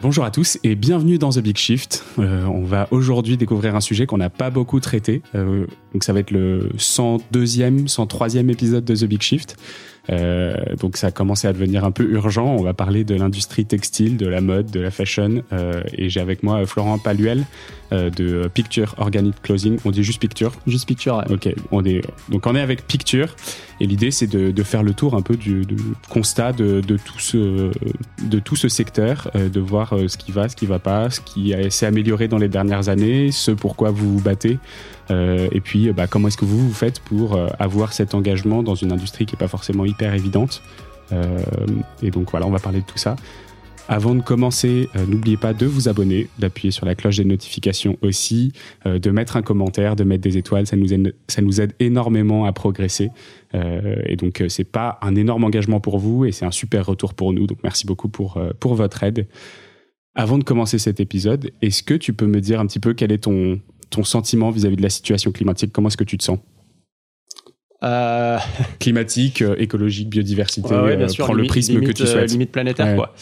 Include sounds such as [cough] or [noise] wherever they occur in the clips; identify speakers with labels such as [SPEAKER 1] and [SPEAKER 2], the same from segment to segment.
[SPEAKER 1] Bonjour à tous et bienvenue dans The Big Shift. Euh, on va aujourd'hui découvrir un sujet qu'on n'a pas beaucoup traité. Euh, donc ça va être le 102e, 103e épisode de The Big Shift. Euh, donc ça a commencé à devenir un peu urgent. On va parler de l'industrie textile, de la mode, de la fashion. Euh, et j'ai avec moi Florent Paluel euh, de Picture Organic Clothing. On dit juste Picture?
[SPEAKER 2] Juste Picture, ouais.
[SPEAKER 1] Ok, on est, donc on est avec Picture. Et l'idée c'est de, de, faire le tour un peu du, du constat de, de, tout ce, de tout ce secteur, euh, de voir euh, ce qui va, ce qui va pas, ce qui s'est amélioré dans les dernières années, ce pourquoi vous vous battez. Euh, et puis, bah, comment est-ce que vous vous faites pour euh, avoir cet engagement dans une industrie qui n'est pas forcément hyper évidente euh, Et donc voilà, on va parler de tout ça. Avant de commencer, euh, n'oubliez pas de vous abonner, d'appuyer sur la cloche des notifications aussi, euh, de mettre un commentaire, de mettre des étoiles. Ça nous aide, ça nous aide énormément à progresser. et donc, c'est pas un énorme engagement pour vous et c'est un super retour pour nous. Donc, merci beaucoup pour, pour votre aide. Avant de commencer cet épisode, est-ce que tu peux me dire un petit peu quel est ton, ton sentiment vis-à-vis de la situation climatique Comment est-ce que tu te sens?
[SPEAKER 2] Euh, [laughs]
[SPEAKER 1] Climatique, euh, écologique, biodiversité,
[SPEAKER 2] ouais, ouais, bien
[SPEAKER 1] euh,
[SPEAKER 2] sûr,
[SPEAKER 1] prends le prisme
[SPEAKER 2] limite,
[SPEAKER 1] que tu souhaites.
[SPEAKER 2] limite planétaire,
[SPEAKER 1] Ouais.
[SPEAKER 2] quoi.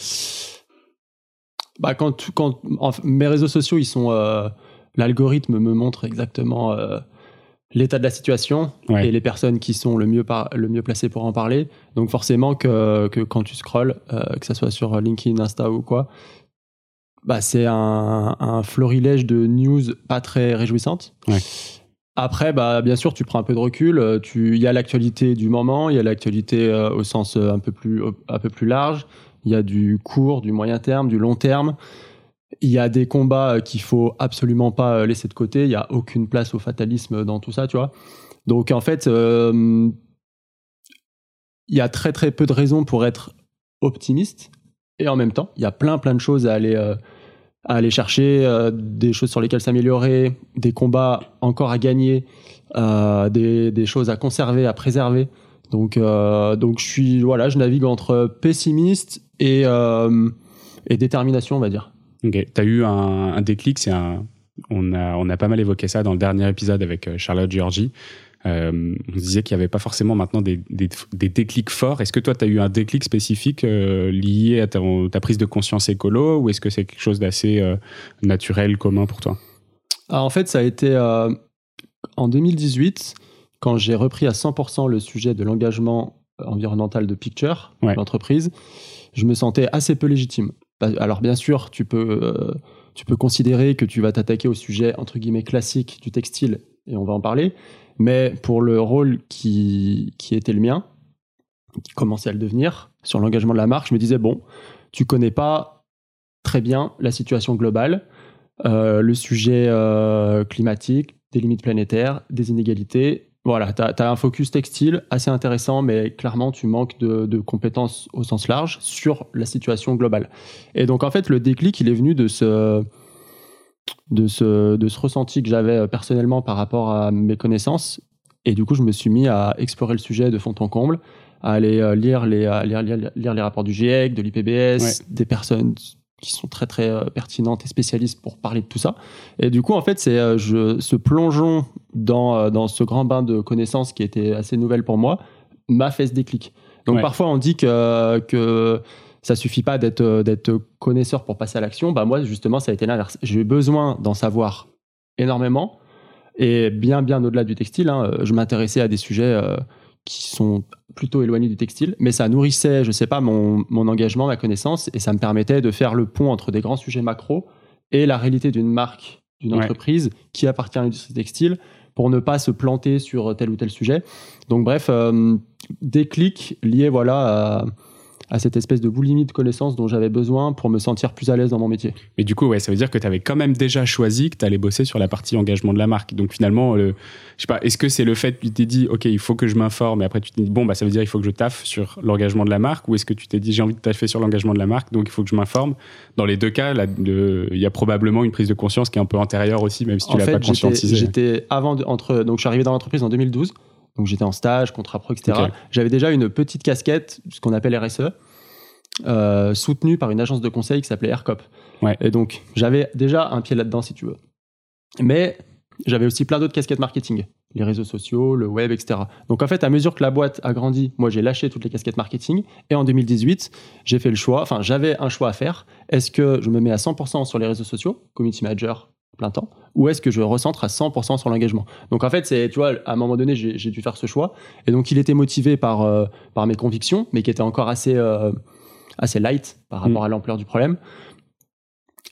[SPEAKER 2] Bah, quand, tu- quand en- mes réseaux sociaux, ils sont. L'algorithme me montre exactement l'état de la situation
[SPEAKER 1] Ouais.
[SPEAKER 2] et les personnes qui sont le mieux, par- le mieux placées pour en parler. Donc, forcément, que, que quand tu scrolles, euh, que ce soit sur LinkedIn, Insta ou quoi, bah, c'est un, un florilège de news pas très réjouissantes.
[SPEAKER 1] Ouais.
[SPEAKER 2] Après, bah, bien sûr, tu prends un peu de recul. euh, Il y a l'actualité du moment, il y a l'actualité euh, au sens euh, un peu, plus, un peu plus large. Il y a du court, du moyen terme, du long terme. Il y a des combats qu'il faut absolument pas laisser de côté. Il y a aucune place au fatalisme dans tout ça, tu vois. Donc en fait, euh, il y a très très peu de raisons pour être optimiste. Et en même temps, il y a plein plein de choses à aller euh, à aller chercher, euh, des choses sur lesquelles s'améliorer, des combats encore à gagner, euh, des, des choses à conserver, à préserver. Donc, euh, donc je suis, voilà, je navigue entre pessimiste et, et détermination, on va dire.
[SPEAKER 1] Ok, t'as eu un, déclic, c'est un, on a, on a pas mal évoqué ça dans le dernier épisode avec Charlotte Georgie. Euh, on disait qu'il y avait pas forcément maintenant des, des, des déclics forts. Est-ce que toi, tu as eu un déclic spécifique euh, lié à ta, ta prise de conscience écolo ou est-ce que c'est quelque chose d'assez euh, naturel, commun pour toi?
[SPEAKER 2] Alors, en fait, ça a été euh, en 2018, quand j'ai repris à 100% le sujet de l'engagement environnemental de Picture,
[SPEAKER 1] Ouais.
[SPEAKER 2] l'entreprise, je me sentais assez peu légitime. Bah, Alors bien sûr, tu peux, tu peux considérer que tu vas t'attaquer au sujet entre guillemets classique du textile, et on va en parler, mais pour le rôle qui, qui était le mien, qui commençait à le devenir, sur l'engagement de la marque, je me disais, bon, tu connais pas très bien la situation globale, euh, le sujet euh, climatique, des limites planétaires, des inégalités. Voilà, tu as, un focus textile assez intéressant, mais clairement, tu manques de, de compétences au sens large sur la situation globale. Et donc, en fait, le déclic, il est venu de ce, de ce, de ce ressenti que j'avais euh, personnellement par rapport à mes connaissances. Et du coup, je me suis mis à explorer le sujet de fond en comble, à aller euh, lire, les, lire, lire, lire les rapports du GIEC, de l'IPBS,
[SPEAKER 1] Ouais.
[SPEAKER 2] des personnes qui sont très très euh, pertinentes et spécialistes pour parler de tout ça. Et du coup, en fait, c'est je, ce plongeon dans, dans ce grand bain de connaissances qui était assez nouvelle pour moi m'a fait ce déclic. Donc
[SPEAKER 1] Ouais.
[SPEAKER 2] parfois, on dit que, que ça suffit pas d'être euh, d'être connaisseur pour passer à l'action. Bah moi, justement, ça a été l'inverse. J'ai eu besoin d'en savoir énormément et bien bien au-delà du textile. hein. Je m'intéressais à des sujets euh, qui sont plutôt éloignés du textile, mais ça nourrissait, je sais pas, mon, mon engagement, ma connaissance, et ça me permettait de faire le pont entre des grands sujets macro et la réalité d'une marque, d'une
[SPEAKER 1] Ouais.
[SPEAKER 2] entreprise qui appartient à l'industrie textile pour ne pas se planter sur tel ou tel sujet. Donc bref, euh, déclic lié voilà à, à cette espèce de boulimie de connaissances dont j'avais besoin pour me sentir plus à l'aise dans mon métier.
[SPEAKER 1] Mais du coup, ouais, ça veut dire que tu avais quand même déjà choisi que tu allais bosser sur la partie engagement de la marque. Donc finalement, je sais pas, est-ce que c'est le fait que tu t'es dit, OK, il faut que je m'informe, et après tu t'es dit, bon, bah, ça veut dire il faut que je taffe sur l'engagement de la marque, ou est-ce que tu t'es dit, j'ai envie de taffer sur l'engagement de la marque, donc il faut que je m'informe? Dans les deux cas, il y a probablement une prise de conscience qui est un peu antérieure aussi, même si tu l'as pas conscientisé.
[SPEAKER 2] j'étais avant de- entre donc je suis arrivé dans l'entreprise en 2012. Donc j'étais en stage, contrat pro, etc. J'avais déjà une petite casquette, ce qu'on appelle RSE, euh, soutenue par une agence de conseil qui s'appelait AirCop.
[SPEAKER 1] Ouais.
[SPEAKER 2] Et donc j'avais déjà un pied là-dedans, si tu veux. Mais j'avais aussi plein d'autres casquettes marketing les réseaux sociaux, le web, etc. Donc en fait, à mesure que la boîte a grandi, moi j'ai lâché toutes les casquettes marketing et en 2018, j'ai fait le choix, enfin j'avais un choix à faire. Est-ce que je me mets à 100% sur les réseaux sociaux, community manager, plein temps, ou est-ce que je recentre à 100% sur l'engagement? Donc en fait, c'est, tu vois, à un moment donné, j'ai dû faire ce choix. Et donc il était motivé par, euh, par mes convictions, mais qui était encore assez, euh, assez light par rapport mm. à l'ampleur du problème.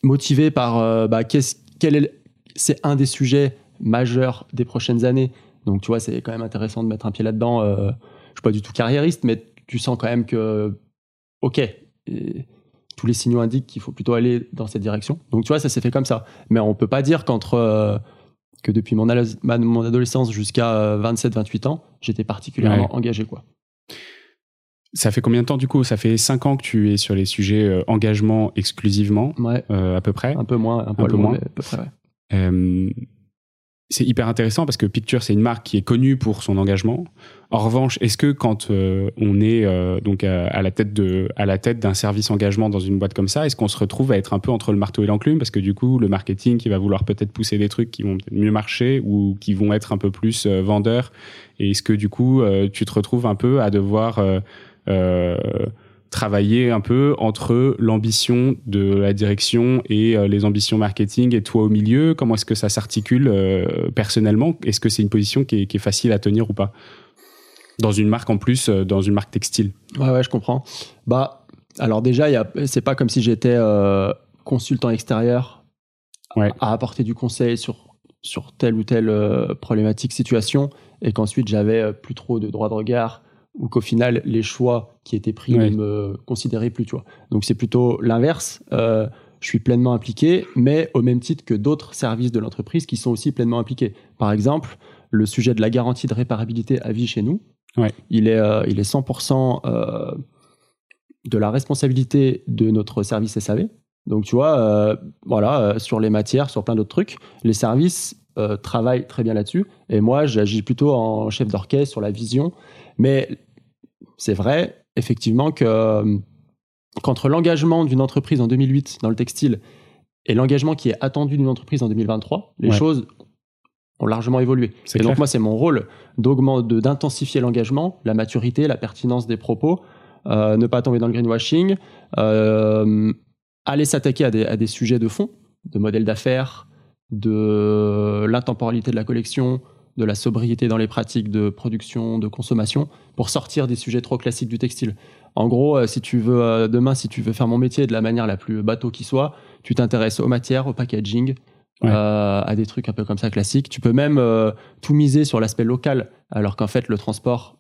[SPEAKER 2] Motivé par, euh, bah, qu'est-ce, quel est, c'est un des sujets majeurs des prochaines années. Donc tu vois, c'est quand même intéressant de mettre un pied là-dedans. je suis pas du tout carriériste, mais tu sens quand même que, ok, tous les signaux indiquent qu'il faut plutôt aller dans cette direction. Donc tu vois, ça s'est fait comme ça. Mais on peut pas dire qu'entre euh, que depuis mon, mon adolescence jusqu'à 27-28 euh, ans, j'étais particulièrement engagé quoi.
[SPEAKER 1] Ça fait combien de temps du coup? Ça fait 5 ans que tu es sur les sujets euh, engagement exclusivement,
[SPEAKER 2] ouais.
[SPEAKER 1] à peu près?
[SPEAKER 2] Un peu moins, un, peu, moins, à peu près. Ouais
[SPEAKER 1] c'est hyper intéressant parce que Picture, c'est une marque qui est connue pour son engagement. En revanche, est-ce que quand euh, on est euh, donc à, la tête de à la tête d'un service engagement dans une boîte comme ça, est-ce qu'on se retrouve à être un peu entre le marteau et l'enclume? Parce que du coup, le marketing qui va vouloir peut-être pousser des trucs qui vont mieux marcher ou qui vont être un peu plus euh, vendeurs, et est-ce que du coup, tu te retrouves un peu à devoir travailler un peu entre l'ambition de la direction et euh, les ambitions marketing et toi au milieu Comment est-ce que ça s'articule euh, personnellement? Est-ce que c'est une position qui est, facile à tenir ou pas? Dans une marque en plus, euh, dans une marque textile.
[SPEAKER 2] Ouais, ouais, je comprends. Bah, alors déjà, c'est pas comme si j'étais consultant extérieur à apporter du conseil sur, sur telle ou telle problématique, situation, et qu'ensuite j'avais plus trop de droit de regard ou qu'au final les choix qui étaient pris ne me considéraient plus, tu vois. Donc c'est plutôt l'inverse. Euh, je suis pleinement impliqué, mais au même titre que d'autres services de l'entreprise qui sont aussi pleinement impliqués. Par exemple, le sujet de la garantie de réparabilité à vie chez nous, il est, euh, il est 100% euh, de la responsabilité de notre service SAV. Donc tu vois, voilà, sur les matières, sur plein d'autres trucs, les services travaillent très bien là-dessus. Et moi, j'agis plutôt en chef d'orchestre sur la vision. Mais c'est vrai, effectivement, que euh, qu'entre l'engagement d'une entreprise en 2008 dans le textile et l'engagement qui est attendu d'une entreprise en 2023, les choses ont largement évolué. Et donc moi, c'est mon rôle d'intensifier l'engagement, la maturité, la pertinence des propos, euh, ne pas tomber dans le greenwashing, euh, aller s'attaquer à, à des, sujets de fond, de modèles d'affaires, de l'intemporalité de la collection, de la sobriété dans les pratiques de production, de consommation, pour sortir des sujets trop classiques du textile. En gros, euh, si tu veux euh, demain, si tu veux faire mon métier de la manière la plus bateau qui soit, tu t'intéresses aux matières, au packaging, euh, à des trucs un peu comme ça classiques. Tu peux même tout miser sur l'aspect local, alors qu'en fait le transport.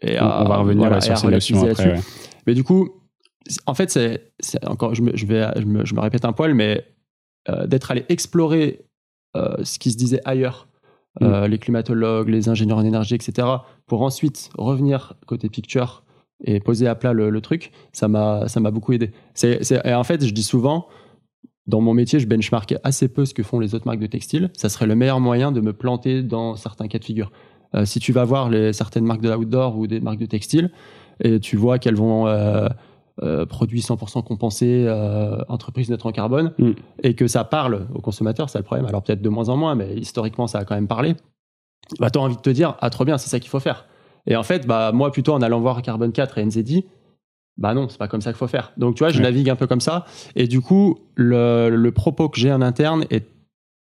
[SPEAKER 1] Est, on, va revenir sur ces notions après.
[SPEAKER 2] Mais du coup, en fait, c'est encore, je me, je vais, je me, répète un poil, mais d'être allé explorer ce qui se disait ailleurs euh, mm. les climatologues, les ingénieurs en énergie, etc., pour ensuite revenir côté picture et poser à plat le, truc, ça m'a beaucoup aidé. et en fait, je dis souvent, dans mon métier, je benchmark assez peu ce que font les autres marques de textile. Ça serait le meilleur moyen de me planter dans certains cas de figure. Euh, si tu vas voir les, certaines marques de outdoor ou des marques de textile, et tu vois qu'elles vont euh, euh, produits 100% compensés, euh, entreprise neutre en carbone, mm. et que ça parle aux consommateurs, c'est le problème. Alors peut-être de moins en moins, mais historiquement, ça a quand même parlé. Bah, tu as envie de te dire, ah, trop bien, c'est ça qu'il faut faire. Et en fait, bah, moi, plutôt en allant voir Carbone 4 et NZD, bah non, c'est pas comme ça qu'il faut faire. Donc, tu vois, je navigue un peu comme ça. Et du coup, le, propos que j'ai en interne est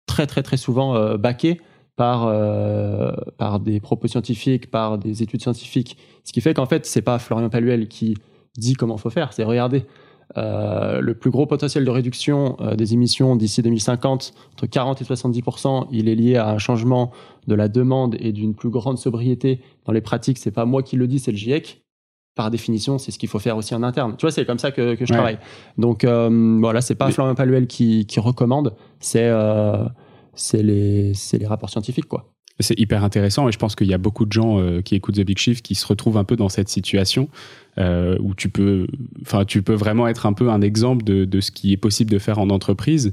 [SPEAKER 2] très, très, très souvent euh, baqué par, euh, par des propos scientifiques, par des études scientifiques. Ce qui fait qu'en fait, c'est pas Florian Paluel qui dit comment faut faire. C'est regarder. Euh, le plus gros potentiel de réduction euh, des émissions d'ici 2050, entre 40 et 70% il est lié à un changement de la demande et d'une plus grande sobriété dans les pratiques. C'est pas moi qui le dis, c'est le GIEC. Par définition, c'est ce qu'il faut faire aussi en interne. Tu vois, c'est comme ça que, je travaille. Donc euh, voilà, c'est pas Florian Paluel qui, qui recommande, c'est c'est les, les rapports scientifiques, quoi.
[SPEAKER 1] C'est hyper intéressant et je pense qu'il y a beaucoup de gens euh, qui écoutent The Big Shift qui se retrouvent un peu dans cette situation euh, où tu peux, enfin, tu peux vraiment être un peu un exemple de, de, ce qui est possible de faire en entreprise.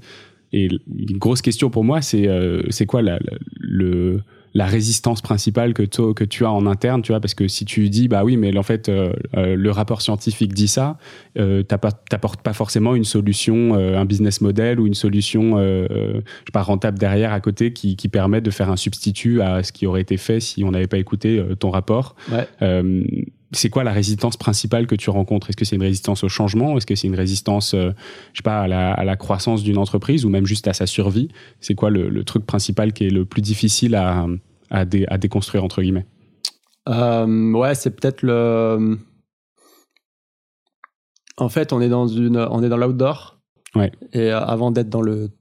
[SPEAKER 1] Et une grosse question pour moi, c'est euh, c'est quoi la, le, la résistance principale que, que tu as en interne, tu vois, parce que si tu dis, bah oui, mais en fait, euh, euh, le rapport scientifique dit ça, euh, t'apportes pas forcément une solution, euh, un business model ou une solution, je sais pas, rentable derrière à côté qui, qui permet de faire un substitut à ce qui aurait été fait si on n'avait pas écouté ton rapport.
[SPEAKER 2] Ouais
[SPEAKER 1] c'est quoi la résistance principale que tu rencontres? Est-ce que c'est une résistance au changement? Est-ce que c'est une résistance, euh, je sais pas, à la, croissance d'une entreprise ou même juste à sa survie? C'est quoi le, truc principal qui est le plus difficile à, à, déconstruire entre guillemets?
[SPEAKER 2] Euh, Ouais, c'est peut-être le. En fait, on est dans une, on est dans l'outdoor.
[SPEAKER 1] Ouais.
[SPEAKER 2] Et euh, avant d'être dans le,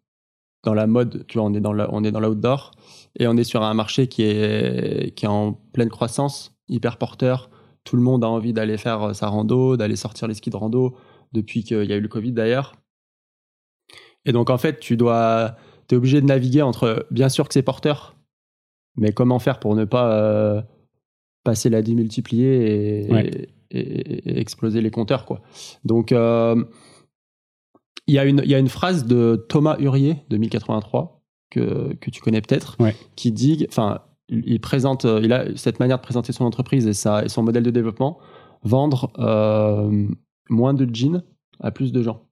[SPEAKER 2] dans la mode, tu vois, on est dans on est dans l'outdoor et on est sur un marché qui est, qui est en pleine croissance, hyper porteur tout le monde a envie d'aller faire euh, sa rando, d'aller sortir les skis de rando depuis qu'il y a eu le Covid d'ailleurs. Et donc en fait, tu dois, es obligé de naviguer entre, bien sûr que c'est porteur, mais comment faire pour ne pas euh, passer la démultiplier et, et, exploser les compteurs quoi. Donc euh, il y, a une, y a une phrase de Thomas Hurier de 1083 que, que tu connais peut-être, qui dit, enfin il présente, euh, il a cette manière de présenter son entreprise et, et son modèle de développement, vendre euh, moins de jeans à plus de gens.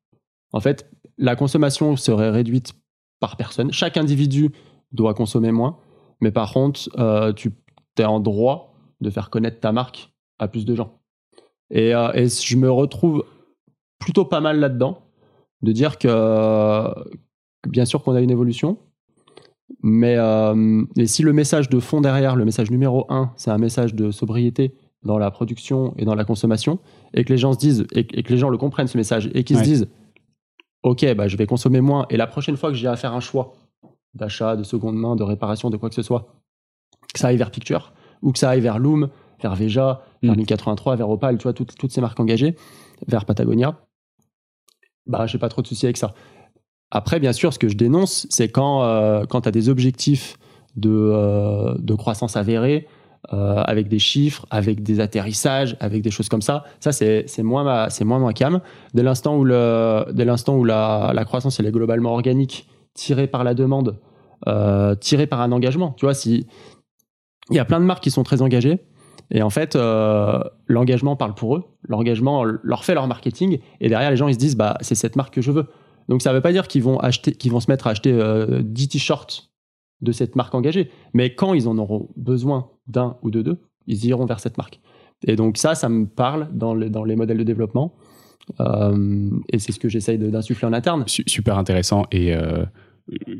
[SPEAKER 2] En fait, la consommation serait réduite par personne. Chaque individu doit consommer moins, mais par contre, euh, tu es en droit de faire connaître ta marque à plus de gens. Et je me retrouve plutôt pas mal là-dedans, de dire que bien sûr qu'on a une évolution, mais euh, et si le message de fond derrière, le message numéro un, c'est un message de sobriété dans la production et dans la consommation, et que les gens se disent, et, que les gens le comprennent ce message, et qu'ils se disent, ok, bah, je vais consommer moins, et la prochaine fois que j'ai à faire un choix d'achat, de seconde main, de réparation, de quoi que ce soit, que ça aille vers Picture, ou que ça aille vers Loom, vers Veja, vers 1083, mm. vers Opal, tu vois, toutes, toutes ces marques engagées, vers Patagonia, bah, j'ai pas trop de soucis avec ça. Après, bien sûr, ce que je dénonce, c'est quand, euh, quand tu as des objectifs de, euh, de croissance avérés, euh, avec des chiffres, avec des atterrissages, avec des choses comme ça. Ça, c'est moins, c'est moins ma cam. Dès l'instant où, le, dès où la, la, croissance elle est globalement organique, tirée par la demande, euh, tirée par un engagement. Tu vois, si il y a plein de marques qui sont très engagées, et en fait, euh, l'engagement parle pour eux. L'engagement leur fait leur marketing, et derrière, les gens ils se disent, bah, c'est cette marque que je veux. Donc ça ne veut pas dire qu'ils vont, acheter, qu'ils vont se mettre à acheter 10 euh, t-shirts de cette marque engagée, mais quand ils en auront besoin d'un ou de deux, ils iront vers cette marque. Et donc ça, ça me parle dans, les modèles de développement. Euh, et c'est ce que j'essaye d'insuffler en interne.
[SPEAKER 1] Super intéressant. Et euh,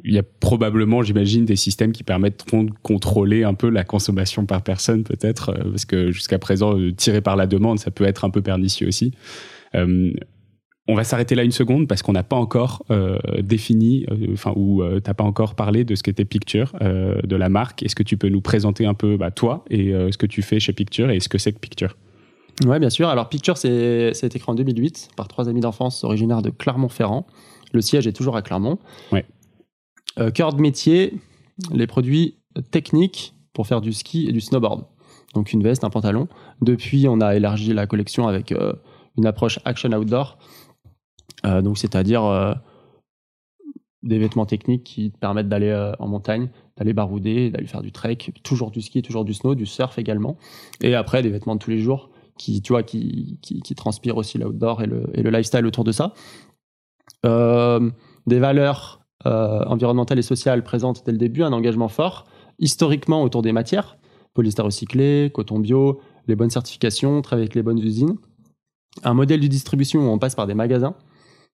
[SPEAKER 1] il y a probablement, j'imagine, des systèmes qui permettront de contrôler un peu la consommation par personne, peut-être, parce que jusqu'à présent, tiré par la demande, ça peut être un peu pernicieux aussi. On va s'arrêter là une seconde parce qu'on n'a pas encore euh, défini, euh, enfin, ou euh, t'as pas encore parlé de ce qu'était Picture, de la marque. Est-ce que tu peux nous présenter un peu bah, toi et ce que tu fais chez Picture et ce que c'est que Picture?
[SPEAKER 2] Oui, bien sûr. Alors, Picture, c'est, ça a été créé en 2008 par trois amis d'enfance originaires de Clermont-Ferrand. Le siège est toujours à Clermont.
[SPEAKER 1] Ouais.
[SPEAKER 2] cœur de métier, les produits techniques pour faire du ski et du snowboard. Donc, une veste, un pantalon. Depuis, on a élargi la collection avec une approche action outdoor donc, c'est-à-dire euh, des vêtements techniques qui te permettent d'aller euh, en montagne, d'aller barouder, d'aller faire du trek, toujours du ski, toujours du snow, du surf également. Et après, des vêtements de tous les jours qui, tu vois, qui, qui, qui transpirent aussi l'outdoor et le, lifestyle autour de ça. Euh, des valeurs euh, environnementales et sociales présentes dès le début, un engagement fort, historiquement autour des matières, polyester recyclé, coton bio, les bonnes certifications, travailler avec les bonnes usines. Un modèle de distribution où on passe par des magasins,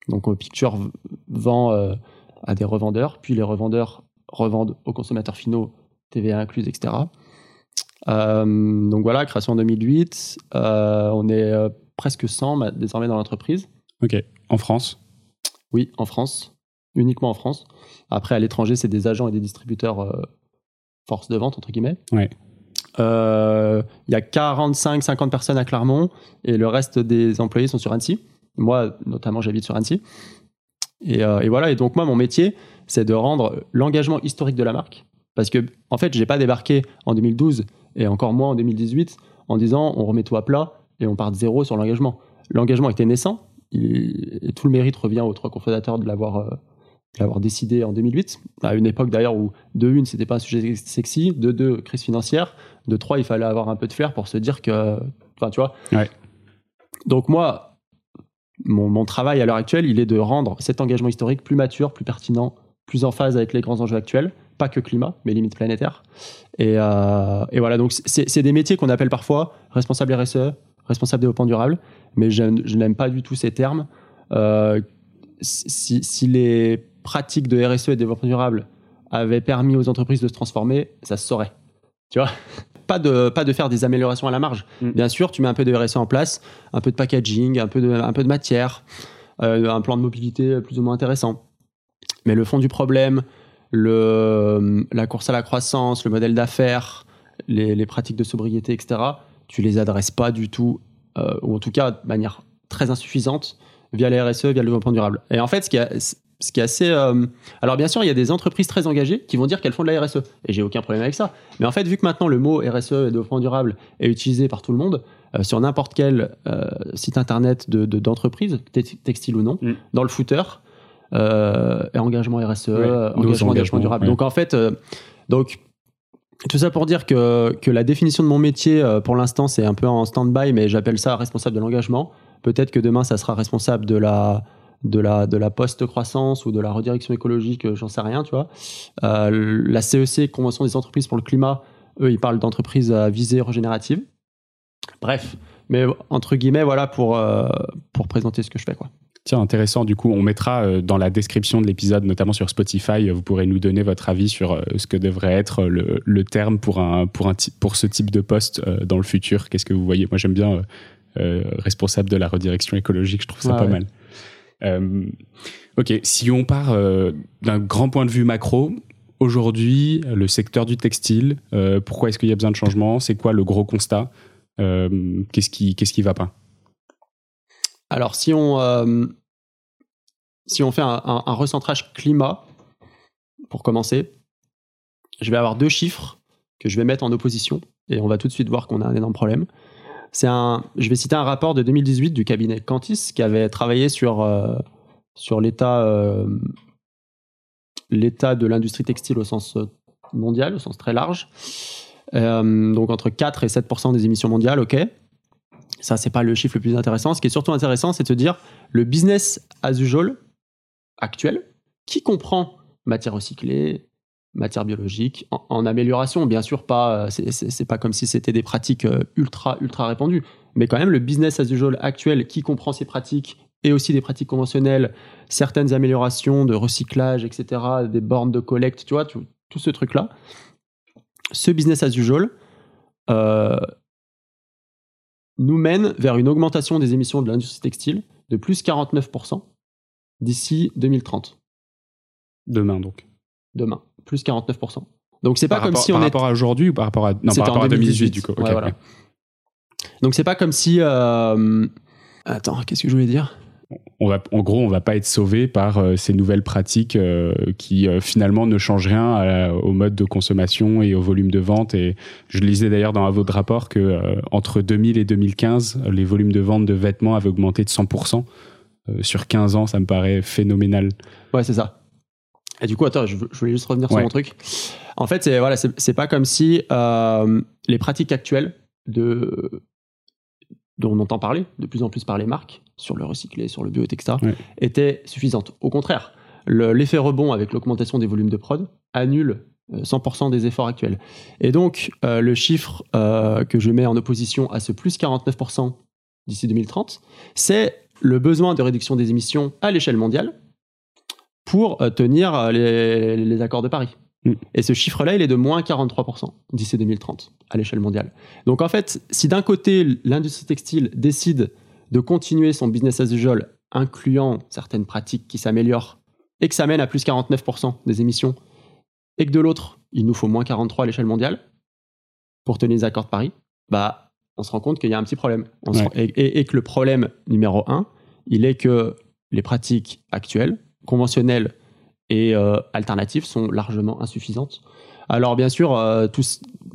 [SPEAKER 2] donc Picture vend euh, à des revendeurs, puis les revendeurs revendent aux consommateurs finaux, TVA incluse, etc. Euh, donc voilà, création en 2008. Euh, on est presque 100 désormais dans l'entreprise.
[SPEAKER 1] Ok. En France?
[SPEAKER 2] Oui, en France. Uniquement en France. Après, à l'étranger, c'est des agents et des distributeurs force de vente, entre guillemets.
[SPEAKER 1] Ouais.
[SPEAKER 2] Il y a 45-50 personnes à Clermont et le reste des employés sont sur Annecy. Moi, notamment, j'habite sur Annecy. Euh, et, voilà. Et donc, moi, mon métier, c'est de rendre l'engagement historique de la marque. Parce que, en fait, j'ai pas débarqué en 2012 et encore moins en 2018 en disant on remet tout à plat et on part de zéro sur l'engagement. L'engagement était naissant et tout le mérite revient aux trois cofondateurs de l'avoir euh, l'avoir décidé en 2008, à une époque d'ailleurs où de une, c'était pas un sujet sexy, de deux, crise financière, de trois, il fallait avoir un peu de flair pour se dire que, enfin, tu vois.
[SPEAKER 1] Ouais.
[SPEAKER 2] Donc moi, mon, travail à l'heure actuelle, il est de rendre cet engagement historique plus mature, plus pertinent, plus en phase avec les grands enjeux actuels, pas que climat, mais limite planétaire. Et, euh, voilà, donc c'est des métiers qu'on appelle parfois responsable RSE, responsable développement durable, mais je, n'aime pas du tout ces termes. Euh, si, les pratiques de RSE et développement durable avaient permis aux entreprises de se transformer, ça se saurait. Tu vois? Pas de, pas de faire des améliorations à la marge.
[SPEAKER 1] Mm.
[SPEAKER 2] Bien sûr, tu mets un peu de RSE en place, un peu de packaging, un peu de, un peu de matière, euh, un plan de mobilité plus ou moins intéressant. Mais le fond du problème, le, la course à la croissance, le modèle d'affaires, les, les pratiques de sobriété, etc., tu les adresses pas du tout, euh, ou en tout cas de manière très insuffisante, via les RSE, via le développement durable. Et en fait, ce qui, est- ce qui est assez... euh, alors bien sûr, il y a des entreprises très engagées qui vont dire qu'elles font de la RSE, et j'ai aucun problème avec ça. Mais en fait, vu que maintenant le mot RSE et développement durable est utilisé par tout le monde, euh, sur n'importe quel euh, site internet de- de- d'entreprise, de, textile ou non,
[SPEAKER 1] Mm.
[SPEAKER 2] dans le footer, et engagement RSE,
[SPEAKER 1] Ouais,
[SPEAKER 2] engagement, développement durable.
[SPEAKER 1] ouais.
[SPEAKER 2] Donc en fait, donc tout ça pour dire que, que la définition de mon métier, pour l'instant, c'est un peu en stand-by, mais j'appelle ça responsable de l'engagement. Peut-être que demain, ça sera responsable de la, de la, de la post-croissance ou de la redirection écologique, euh, j'en sais rien, tu vois. Euh, la CEC, Convention des entreprises pour le climat, eux, ils parlent d'entreprises à visée régénérative. Bref, mais entre guillemets, voilà pour, euh, pour présenter ce que je fais, quoi.
[SPEAKER 1] Tiens, intéressant. Du coup, on mettra dans la description de l'épisode, notamment sur Spotify, vous pourrez nous donner votre avis sur ce que devrait être le, le terme pour, un, pour, un, pour ce type de poste dans le futur. Qu'est-ce que vous voyez? Moi, j'aime bien euh, responsable de la redirection écologique. Je trouve ça pas
[SPEAKER 2] ouais.
[SPEAKER 1] mal. Euh, ok, si on part euh, d'un grand point de vue macro, aujourd'hui, le secteur du textile, euh, pourquoi est-ce qu'il y a besoin de changement? C'est quoi le gros constat? Qu'est-ce qui, qu'est-ce qui va pas?
[SPEAKER 2] Alors, si on, si on fait un recentrage climat, pour commencer, je vais avoir deux chiffres que je vais mettre en opposition et on va tout de suite voir qu'on a un énorme problème. C'est un, je vais citer un rapport de 2018 du cabinet Cantis qui avait travaillé sur, euh, sur l'état, euh, l'état de l'industrie textile au sens euh, mondial, au sens très large. Donc entre 4 et 7 des émissions mondiales, ok. Ça, c'est pas le chiffre le plus intéressant. Ce qui est surtout intéressant, c'est de se dire le business as usual actuel, qui comprend matière recyclée, matière biologique, en, en amélioration, bien sûr, pas. euh, c'est- pas comme si c'était des pratiques euh, ultra ultra répandues, mais quand même le business as usual actuel qui comprend ces pratiques et aussi des pratiques conventionnelles, certaines améliorations de recyclage, etc., des bornes de collecte, tu vois, tout, tout ce truc-là. Ce business as usual euh, nous mène vers une augmentation des émissions de l'industrie textile de plus 49% d'ici 2030,
[SPEAKER 1] demain donc
[SPEAKER 2] demain, plus 49%. Donc c'est pas comme si on
[SPEAKER 1] par
[SPEAKER 2] est
[SPEAKER 1] rapport à aujourd'hui ou par rapport à non par rapport à 2018
[SPEAKER 2] 2018,
[SPEAKER 1] du coup.
[SPEAKER 2] Ouais, voilà. Donc c'est pas comme si euh, attends, qu'est-ce que je voulais dire?
[SPEAKER 1] On va en gros on va pas être sauvé par euh, ces nouvelles pratiques euh, qui finalement ne changent rien à au mode de consommation et au volume de vente. Et je lisais d'ailleurs dans un votre rapport que entre 2000 et 2015 les volumes de vente de vêtements avaient augmenté de 100% Euh, sur 15 ans ça me paraît phénoménal.
[SPEAKER 2] Ouais, c'est ça. Et du coup, attends, je, je voulais juste revenir sur mon truc. En fait, c'est voilà, c'est pas comme si euh, les pratiques actuelles de dont on entend parler de plus en plus par les marques sur le recyclé, sur le bio, etc.,
[SPEAKER 1] Ouais.
[SPEAKER 2] étaient suffisantes. Au contraire, le- l'effet rebond avec l'augmentation des volumes de prod annule euh, 100% des efforts actuels. Et donc, euh, le chiffre euh, que je mets en opposition à ce plus 49% d'ici 2030, c'est le besoin de réduction des émissions à l'échelle mondiale pour euh, tenir euh, les, les accords de Paris.
[SPEAKER 1] Mm.
[SPEAKER 2] Et ce chiffre-là, il est de moins 43% d'ici 2030 à l'échelle mondiale. Donc en fait, si d'un côté, l'industrie textile décide de continuer son business as usual, incluant certaines pratiques qui s'améliorent, et que ça mène à plus 49% des émissions, et que de l'autre, il nous faut moins 43 à l'échelle mondiale pour tenir les accords de Paris, bah, on se rend compte qu'il y a un petit problème. On se
[SPEAKER 1] Ouais.
[SPEAKER 2] rend- et, et- et que le problème numéro un, il est que les pratiques actuelles, conventionnelles et euh, alternatives sont largement insuffisantes. Alors bien sûr, euh,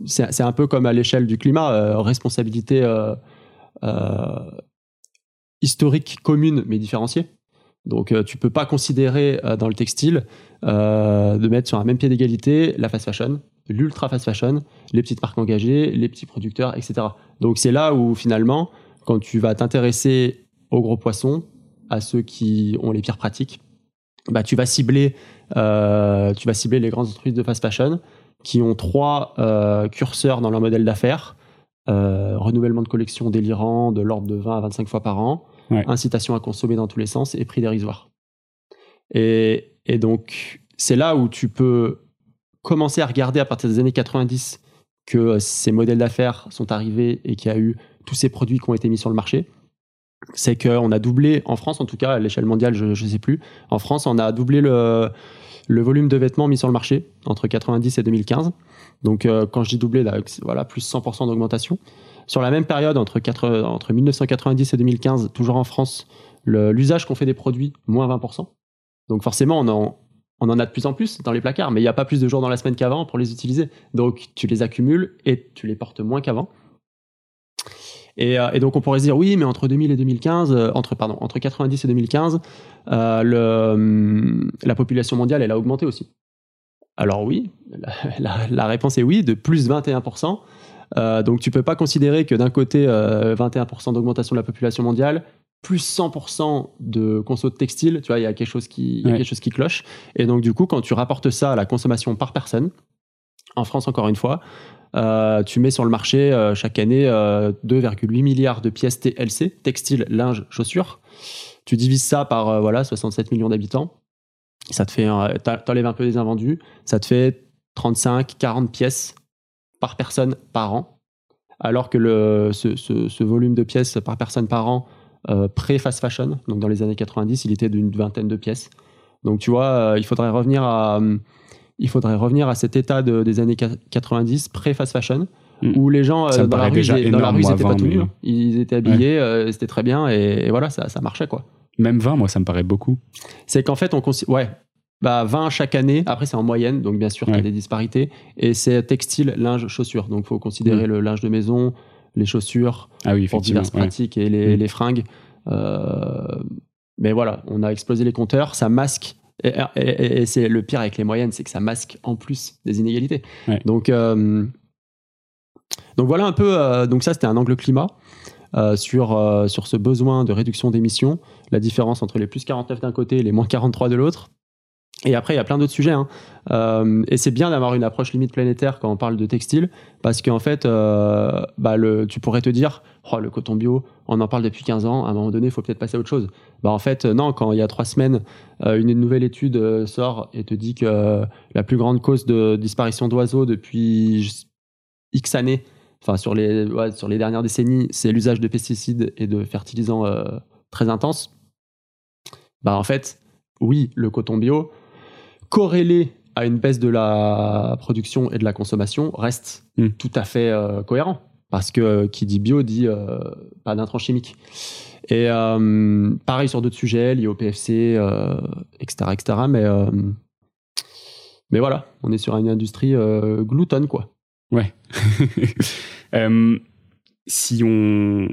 [SPEAKER 2] c'est un peu comme à l'échelle du climat, euh, responsabilité euh, euh, historique commune mais différenciée. Donc tu peux pas considérer dans le textile de mettre sur un même pied d'égalité la fast fashion, l'ultra fast fashion, les petites marques engagées, les petits producteurs, etc. Donc c'est là où finalement, quand tu vas t'intéresser aux gros poissons, à ceux qui ont les pires pratiques, bah, tu vas cibler, euh, tu vas cibler les grandes entreprises de fast fashion qui ont trois euh, curseurs dans leur modèle d'affaires. Euh, renouvellement de collection délirant de l'ordre de 20 à 25 fois par an, incitation à consommer dans tous les sens et prix dérisoire. Et, et donc, c'est là où tu peux commencer à regarder à partir des années 90 que ces modèles d'affaires sont arrivés et qu'il y a eu tous ces produits qui ont été mis sur le marché c'est qu'on a doublé, en France en tout cas, à l'échelle mondiale, je ne sais plus, en France, on a doublé le, volume de vêtements mis sur le marché entre 90 et 2015. Donc, euh, quand je dis doublé, là, voilà, plus 100% d'augmentation. Sur la même période, entre, entre 1990 et 2015, toujours en France, l'usage qu'on fait des produits, moins 20%. Donc, forcément, on en, on en a de plus en plus dans les placards, mais il n'y a pas plus de jours dans la semaine qu'avant pour les utiliser. Donc, tu les accumules et tu les portes moins qu'avant. Euh, et, donc on pourrait se dire oui, mais entre 2000 et 2015, euh, entre pardon, entre 90 et 2015, euh, le, hum, la population mondiale elle a augmenté aussi. Alors oui, la, réponse est oui, de plus 21%. donc tu peux pas considérer que d'un côté 21% d'augmentation de la population mondiale, plus 100% de conso de textile, tu vois, il y a quelque chose qui, y a quelque chose qui cloche. Et donc du coup, quand tu rapportes ça à la consommation par personne, en France encore une fois, euh, tu mets sur le marché euh, chaque année 2,8 euh, milliards de pièces TLC, textile, linge, chaussures. Tu divises ça par voilà 67 millions d'habitants. Ça te fait, t'enlèves un peu des invendus, ça te fait 35, 40 pièces par personne par an. Alors que le, ce, volume de pièces par personne par an pré-fast fashion, donc dans les années 90, il était d'une vingtaine de pièces. Donc tu vois, il faudrait revenir à il faudrait revenir à cet état des années 90, pré-fast fashion, mm. où les gens euh, dans, la rue, ils, dans la rue, étaient pas tout nus. Hein. Ils étaient habillés, euh, c'était très bien, et, voilà, ça, ça, marchait quoi.
[SPEAKER 1] Même 20, moi, ça me paraît beaucoup.
[SPEAKER 2] C'est qu'en fait, on ouais, bah 20 chaque année. Après, c'est en moyenne, donc bien sûr, il y a des disparités. Et c'est textile, linge, chaussures. Donc, il faut considérer mm. le linge de maison, les chaussures,
[SPEAKER 1] ah oui,
[SPEAKER 2] pour diverses pratiques et les, mm. les fringues. Euh, mais voilà, on a explosé les compteurs, ça masque et, c'est le pire avec les moyennes, c'est que ça masque en plus des inégalités. Donc, euh, donc voilà un peu. Euh, donc ça, c'était un angle climat. Euh, sur, sur ce besoin de réduction d'émissions, la différence entre les plus 49 d'un côté et les moins 43 de l'autre. Et après, il y a plein d'autres sujets. Hein. Euh, et c'est bien d'avoir une approche limite planétaire quand on parle de textile, parce qu'en fait, euh, bah tu pourrais te dire, oh, le coton bio, on en parle depuis 15 ans, à un moment donné, il faut peut-être passer à autre chose. Bah, en fait, non, quand il y a trois semaines, euh, une nouvelle étude sort et te dit que la plus grande cause de disparition d'oiseaux depuis X années, enfin sur les, sur les dernières décennies, c'est l'usage de pesticides et de fertilisants très intenses. Bah, en fait, oui, le coton bio, corrélé à une baisse de la production et de la consommation reste hmm. tout à fait euh, cohérent. Parce que euh, qui dit bio dit euh, pas d'intrants chimiques. Et pareil sur d'autres sujets liés au PFC, etc., etc. Mais, mais voilà, on est sur une industrie gloutonne, quoi.
[SPEAKER 1] Ouais. [laughs] si on.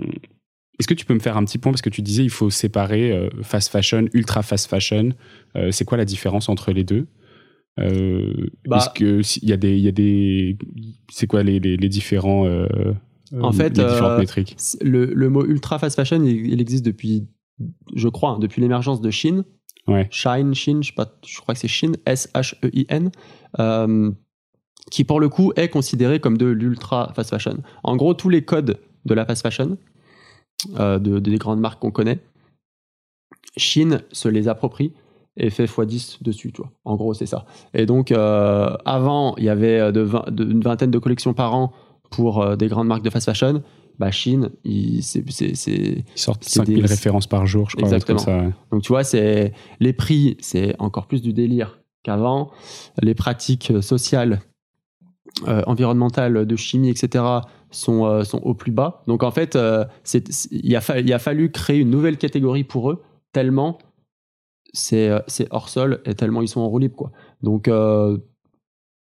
[SPEAKER 1] Est-ce que tu peux me faire un petit point parce que tu disais il faut séparer fast fashion, ultra fast fashion. Euh, c'est quoi la différence entre les deux? Euh, bah, Est-ce que y a des, il y a des, c'est quoi les, les, différents euh,
[SPEAKER 2] en fait, les différentes métriques? le, mot ultra fast fashion, il, existe depuis, je crois, hein, depuis l'émergence de Chine. Ouais. Shine, Chine, je, pas, je crois que c'est Chine, S-H-E-I-N, qui pour le coup est considéré comme de l'ultra fast fashion. En gros, tous les codes de la fast fashion, de, des grandes marques qu'on connaît, Chine se les approprie et fait x10 dessus, tu vois. En gros, c'est ça. Et donc, euh, avant, il y avait euh, de une vingtaine de collections par an pour euh, des grandes marques de fast fashion. Bah, Chine, ils, c'est,
[SPEAKER 1] ils sortent 5000 références par jour, je crois. Exactement. ça,
[SPEAKER 2] Donc, tu vois, c'est, les prix, c'est encore plus du délire qu'avant. Les pratiques sociales, environnementales, de chimie, etc., sont, sont au plus bas. Donc, en fait, c'est, il, a fallu créer une nouvelle catégorie pour eux, tellement euh, c'est hors sol et tellement ils sont en roue libre quoi. Donc euh,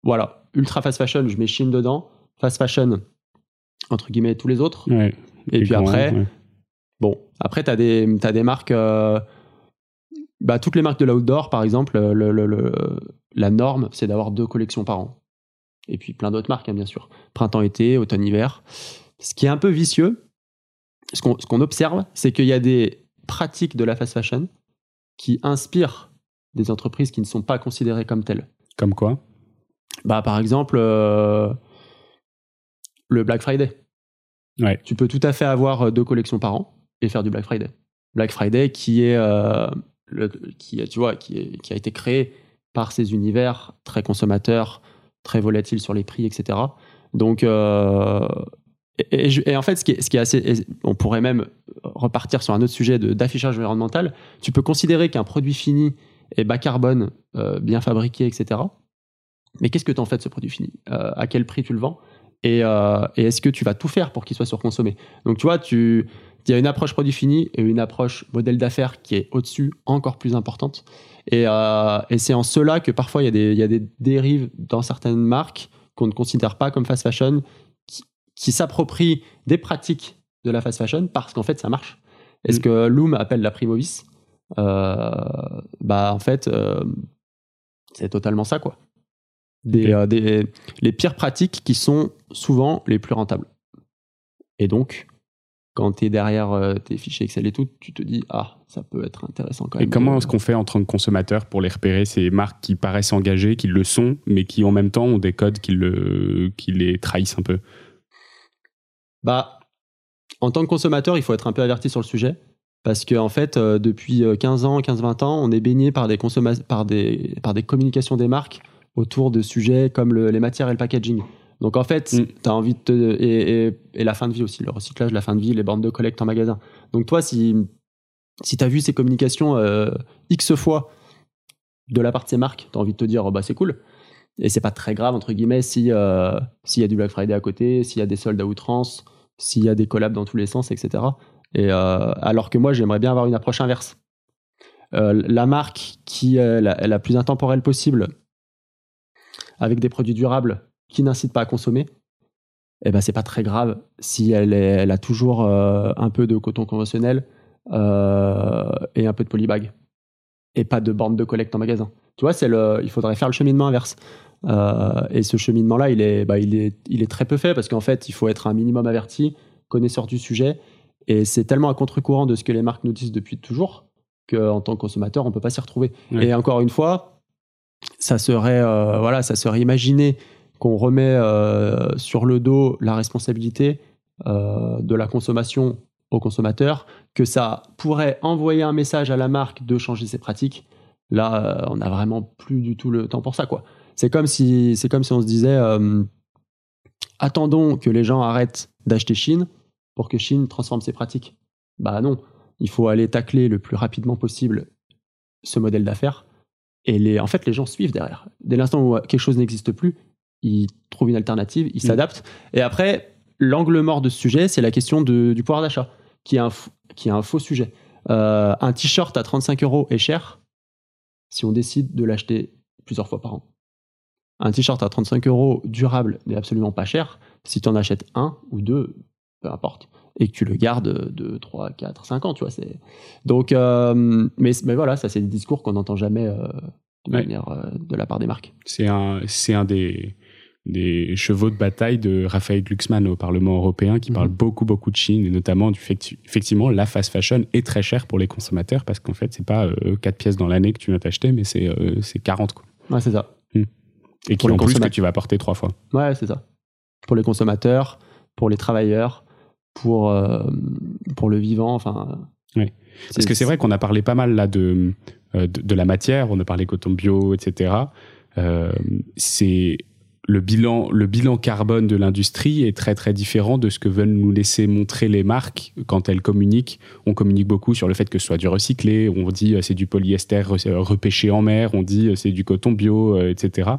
[SPEAKER 2] voilà, ultra fast fashion, je mets Chine dedans, fast fashion entre guillemets tous les autres. et puis après, bon, après des as des marques euh, bah, toutes les marques de l'outdoor, par exemple, le, le, le, la norme, c'est d'avoir deux collections par an. Et puis plein d'autres marques, hein, bien sûr. Printemps-été, automne-hiver. Ce qui est un peu vicieux, ce qu'on qu'on observe, c'est qu'il y a des pratiques de la fast fashion qui inspirent des entreprises qui ne sont pas considérées comme telles.
[SPEAKER 1] Comme quoi?
[SPEAKER 2] Bah, par exemple, euh, le Black Friday.
[SPEAKER 1] Ouais.
[SPEAKER 2] Tu peux tout à fait avoir euh, deux collections par an et faire du Black Friday. Black Friday qui est, euh, le, qui, tu vois, qui, est- qui a été créé par ces univers très consommateurs, très volatiles sur les prix, etc. Donc, euh, et, en fait, ce qui est, ce qui est assez, on pourrait même repartir sur un autre sujet d'affichage environnemental. Tu peux considérer qu'un produit fini est bas carbone, euh, bien fabriqué, etc. Mais qu'est-ce que tu en fais de ce produit fini? Euh, À quel prix tu le vends? Et, et est-ce que tu vas tout faire pour qu'il soit surconsommé? Donc, tu vois, tu, il y a une approche produit fini et une approche modèle d'affaires qui est au-dessus, encore plus importante. Et, euh, et c'est en cela que parfois il y, a des, il y a des dérives dans certaines marques qu'on ne considère pas comme fast fashion, qui, qui s'approprient des pratiques de la fast fashion parce qu'en fait ça marche. Et ce
[SPEAKER 1] Mm.
[SPEAKER 2] que Loom appelle la primovis, euh, bah en fait euh, c'est totalement ça quoi. Des, les pires pratiques qui sont souvent les plus rentables. Et donc, quand tu es derrière euh, tes fichiers Excel et tout, tu te dis, ah, ça peut être intéressant quand
[SPEAKER 1] Et
[SPEAKER 2] même.
[SPEAKER 1] comment
[SPEAKER 2] de-
[SPEAKER 1] est-ce qu'on fait en tant que consommateur pour les repérer, ces marques qui paraissent engagées, qui le sont, mais qui en même temps ont des codes qui, le, qui les trahissent un peu?
[SPEAKER 2] Bah, en tant que consommateur, il faut être un peu averti sur le sujet. Parce que en fait, euh, depuis euh, 15 ans, 15-20 ans, on est baigné par des, par, des, par des communications des marques autour de sujets comme le- les matières et le packaging. Donc en fait,
[SPEAKER 1] Mm.
[SPEAKER 2] tu as envie de te. Et, et- et la fin de vie aussi, le recyclage, la fin de vie, les bandes de collecte en magasin. Donc toi, si, si tu as vu ces communications euh, X fois de la part de ces marques, tu as envie de te dire, oh, bah c'est cool. Et c'est pas très grave, entre guillemets, euh, s'il y a du Black Friday à côté, s'il y a des soldes à outrance, s'il y a des collabs dans tous les sens, etc. Et euh, alors que moi, j'aimerais bien avoir une approche inverse. La marque qui est la, la plus intemporelle possible, avec des produits durables qui n'incitent pas à consommer, eh ben c'est pas très grave si elle, est- elle a toujours euh, un peu de coton conventionnel euh, et un peu de polybag et pas de borne de collecte en magasin. Tu vois, c'est le, il faudrait faire le cheminement inverse. Euh, et ce cheminement-là, il est, bah, il est, il est très peu fait parce qu'en fait, il faut être un minimum averti, connaisseur du sujet. Et c'est tellement à contre-courant de ce que les marques nous disent depuis toujours qu'en tant que consommateur, on peut pas s'y retrouver. Et encore une fois, ça serait, voilà, ça serait imaginer qu'on remet euh, sur le dos la responsabilité euh, de la consommation au consommateur, que ça pourrait envoyer un message à la marque de changer ses pratiques. Là, euh, on n'a vraiment plus du tout le temps pour ça. C'est comme si, comme si on se disait, attendons que les gens arrêtent d'acheter Chine pour que Chine transforme ses pratiques. Bah non, il faut aller tacler le plus rapidement possible ce modèle d'affaires. Et les, en fait, les gens suivent derrière. Dès l'instant où quelque chose n'existe plus, ils trouvent une alternative, ils
[SPEAKER 1] Mm.
[SPEAKER 2] s'adaptent. Et après, l'angle mort de ce sujet, c'est la question de- du pouvoir d'achat, qui, est un f- qui est un faux sujet. Euh, un t-shirt à 35 euros est cher si on décide de l'acheter plusieurs fois par an. Un t-shirt à 35 euros durable n'est absolument pas cher si tu en achètes un ou deux, peu importe, et que tu le gardes 2, 3, 4, 5 ans, tu vois. C'est... Donc, euh, mais, mais voilà, ça, c'est des discours qu'on n'entend jamais euh, de
[SPEAKER 1] Ouais.
[SPEAKER 2] manière euh, de la part des marques.
[SPEAKER 1] C'est un, c'est un des, des chevaux de bataille de Raphaël Glucksmann au Parlement européen qui
[SPEAKER 2] Mhm.
[SPEAKER 1] parle beaucoup, beaucoup de Chine et notamment du fait effectivement, la fast fashion est très chère pour les consommateurs parce qu'en fait, c'est pas euh, 4 pièces dans l'année que tu viens t'acheter, mais c'est euh, c'est 40. Quoi.
[SPEAKER 2] Ouais, c'est ça.
[SPEAKER 1] Et qui en plus que tu vas porter trois fois.
[SPEAKER 2] Ouais, c'est ça. Pour les consommateurs, pour les travailleurs, pour, euh, pour le vivant, enfin.
[SPEAKER 1] Ouais. Parce que c'est vrai qu'on a parlé pas mal là de, euh, de, de la matière, on a parlé coton bio, etc. Euh, c'est le bilan, le bilan carbone de l'industrie est très très différent de ce que veulent nous laisser montrer les marques quand elles communiquent. On communique beaucoup sur le fait que ce soit du recyclé, on dit euh, c'est du polyester euh, repêché en mer, on dit euh, c'est du coton bio, etc.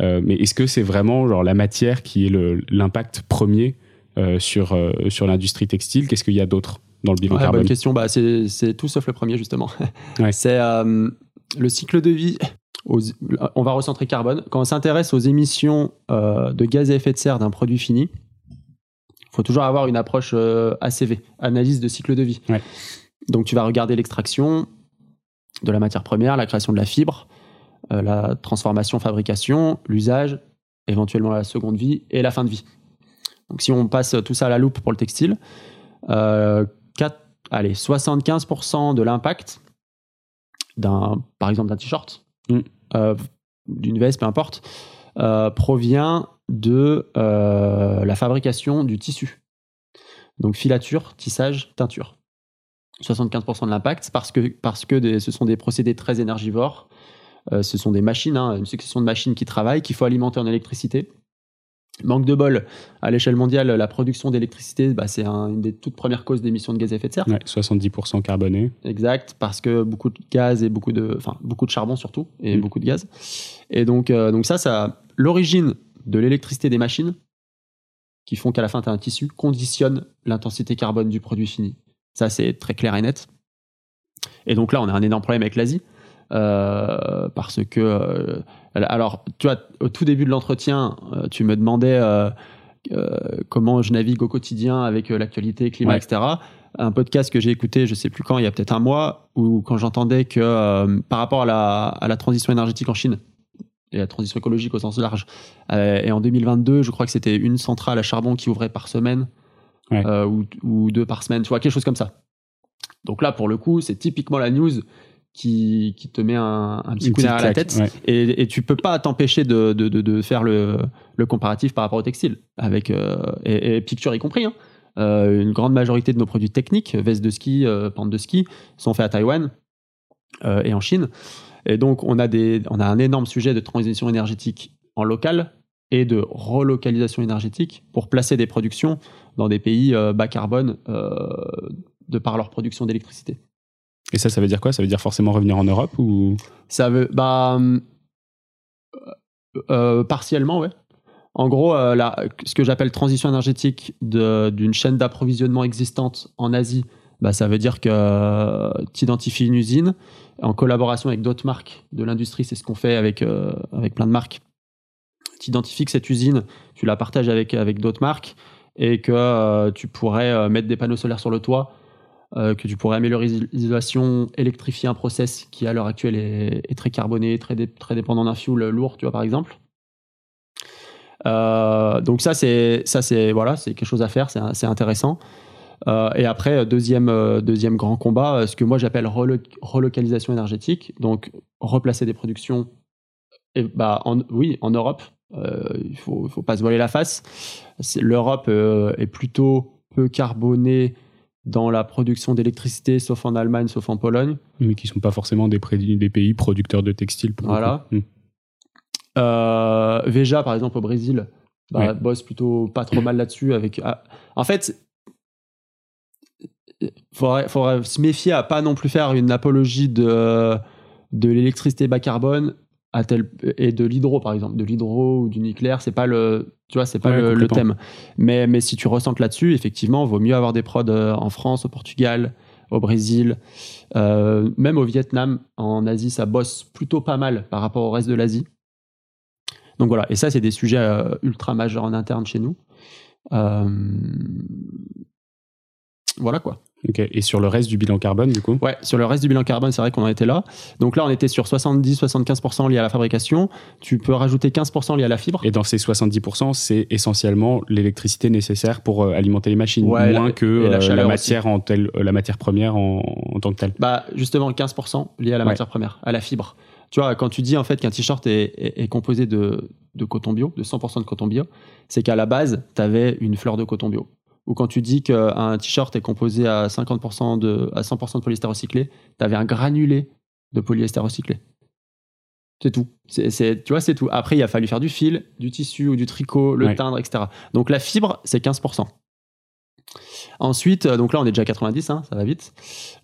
[SPEAKER 1] Euh, mais est-ce que c'est vraiment genre la matière qui est l'impact premier euh, sur, euh, sur l'industrie textile? Qu'est-ce qu'il y a d'autre dans le bilan
[SPEAKER 2] Ouais,
[SPEAKER 1] carbone?
[SPEAKER 2] bonne question. Bah, c'est, c'est tout sauf le premier, justement.
[SPEAKER 1] Ouais. [laughs]
[SPEAKER 2] C'est le cycle de vie. Aux- on va recentrer carbone. Quand on s'intéresse aux émissions euh, de gaz à effet de serre d'un produit fini, il faut toujours avoir une approche euh, ACV, analyse de cycle de vie.
[SPEAKER 1] Ouais.
[SPEAKER 2] Donc, tu vas regarder l'extraction, de la matière première, la création de la fibre, euh, la transformation, fabrication, l'usage, éventuellement la seconde vie et la fin de vie. Donc si on passe tout ça à la loupe pour le textile, 4, allez, 75% de l'impact d'un, par exemple d'un t-shirt,
[SPEAKER 1] Mm.
[SPEAKER 2] Euh, d'une veste, peu importe, euh, provient de euh, la fabrication du tissu. Donc filature, tissage, teinture. 75% de l'impact parce que, parce que ce sont des procédés très énergivores. Ce sont des machines, hein, une succession de machines qui travaillent, qu'il faut alimenter en électricité. Manque de bol, à l'échelle mondiale, la production d'électricité, bah, c'est un- une des toutes premières causes d'émissions de gaz à effet de serre.
[SPEAKER 1] Ouais, 70% carboné.
[SPEAKER 2] Exact, parce que beaucoup de gaz et beaucoup de, enfin beaucoup de charbon surtout et
[SPEAKER 1] Mm.
[SPEAKER 2] beaucoup de gaz. Et donc, euh, donc ça, ça, l'origine de l'électricité des machines, qui font qu'à la fin tu as un tissu, conditionne l'intensité carbone du produit fini. Ça, c'est très clair et net. Et donc là, on a un énorme problème avec l'Asie. Euh, parce que, euh, alors, tu vois, au tout début de l'entretien, euh, tu me demandais comment je navigue au quotidien avec l'actualité, climat,
[SPEAKER 1] Ouais.
[SPEAKER 2] etc un podcast que j'ai écouté, je sais plus quand, il y a peut-être un mois, où quand j'entendais que euh, par rapport à la, à la transition énergétique en Chine et la transition écologique au sens large, euh, et en 2022, je crois que c'était une centrale à charbon qui ouvrait par semaine
[SPEAKER 1] Ouais.
[SPEAKER 2] euh, ou, ou deux par semaine, tu vois, quelque chose comme ça. Donc là, pour le coup, c'est typiquement la news qui, qui te met un, un petit coup derrière la tête.
[SPEAKER 1] ouais.
[SPEAKER 2] Et, et tu peux pas t'empêcher de, de, de, de faire le, le comparatif par rapport au textile, avec, euh, et, et Picture y compris. Hein. Euh, une grande majorité de nos produits techniques, vestes de ski, euh, pentes de ski, sont faits à Taïwan euh, et en Chine. Et donc, on a, des, on a un énorme sujet de transition énergétique en local et de relocalisation énergétique pour placer des productions dans des pays bas carbone de par leur production d'électricité.
[SPEAKER 1] Et ça, ça veut dire quoi? Ça veut dire forcément revenir en Europe ou?
[SPEAKER 2] Ça veut. Bah. hum, euh, partiellement, ouais. En gros, euh, ce que j'appelle transition énergétique d'une chaîne d'approvisionnement existante en Asie, bah, ça veut dire que tu identifies une usine en collaboration avec d'autres marques de l'industrie, c'est ce qu'on fait avec, euh, avec plein de marques. Tu identifies que cette usine, tu la partages avec, avec d'autres marques et que euh, tu pourrais euh, mettre des panneaux solaires sur le toit, euh, que tu pourrais améliorer l'isolation, électrifier un process qui à l'heure actuelle est, très carboné, très, dé- très dépendant d'un fuel lourd, tu vois, par exemple. Euh, donc ça c'est ça c'est voilà c'est quelque chose à faire c'est intéressant. Euh, et après deuxième deuxième grand combat ce que moi j'appelle relo- relocalisation énergétique. Donc replacer des productions bah en, oui en Europe il faut faut pas se voiler la face. l'Europe est plutôt peu carbonée dans la production d'électricité sauf en Allemagne sauf en Pologne
[SPEAKER 1] mais qui sont pas forcément des, pays producteurs de textiles pour
[SPEAKER 2] Voilà. Euh, Veja, par exemple, au Brésil, bah,
[SPEAKER 1] Ouais.
[SPEAKER 2] bosse plutôt pas trop mal là-dessus. Avec, ah, en fait, faudrait, faudrait se méfier à pas non plus faire une apologie de, de l'électricité bas carbone à tel, et de l'hydro, par exemple. De l'hydro ou du nucléaire, c'est pas le, tu vois, c'est pas
[SPEAKER 1] Ouais,
[SPEAKER 2] le, thème. Mais, mais si tu ressentes là-dessus, effectivement, vaut mieux avoir des prods euh, en France, au Portugal, au Brésil, euh, même au Vietnam, en Asie, ça bosse plutôt pas mal par rapport au reste de l'Asie. Donc voilà, et ça, c'est des sujets euh, ultra majeurs en interne chez nous. Euh, Voilà quoi.
[SPEAKER 1] Et sur le reste du bilan carbone, du coup?
[SPEAKER 2] Ouais, sur le reste du bilan carbone, c'est vrai qu'on en était là. Donc là, on était sur 70-75% liés à la fabrication. Tu peux rajouter 15% liés à la fibre.
[SPEAKER 1] Et dans ces 70%, c'est essentiellement l'électricité nécessaire pour euh, alimenter les machines,
[SPEAKER 2] Ouais,
[SPEAKER 1] moins
[SPEAKER 2] la-
[SPEAKER 1] que
[SPEAKER 2] la
[SPEAKER 1] euh, la, matière en telle, euh, la matière première en, en tant que telle.
[SPEAKER 2] Bah, justement, 15% liés à la
[SPEAKER 1] Ouais.
[SPEAKER 2] matière première, à la fibre. Tu vois, quand tu dis en fait qu'un t-shirt est, est- est composé de, de coton bio, de 100% de coton bio, c'est qu'à la base, tu avais une fleur de coton bio. Ou quand tu dis qu'un t-shirt est composé à 50% de, à 100% de polyester recyclé, tu avais un granulé de polyester recyclé. C'est tout. C'est, tu vois, c'est tout. Après, il a fallu faire du fil, du tissu ou du tricot, le
[SPEAKER 1] Ouais.
[SPEAKER 2] teindre, etc. Donc la fibre, c'est 15%. Ensuite, euh, donc là, on est déjà à 90, hein, ça va vite.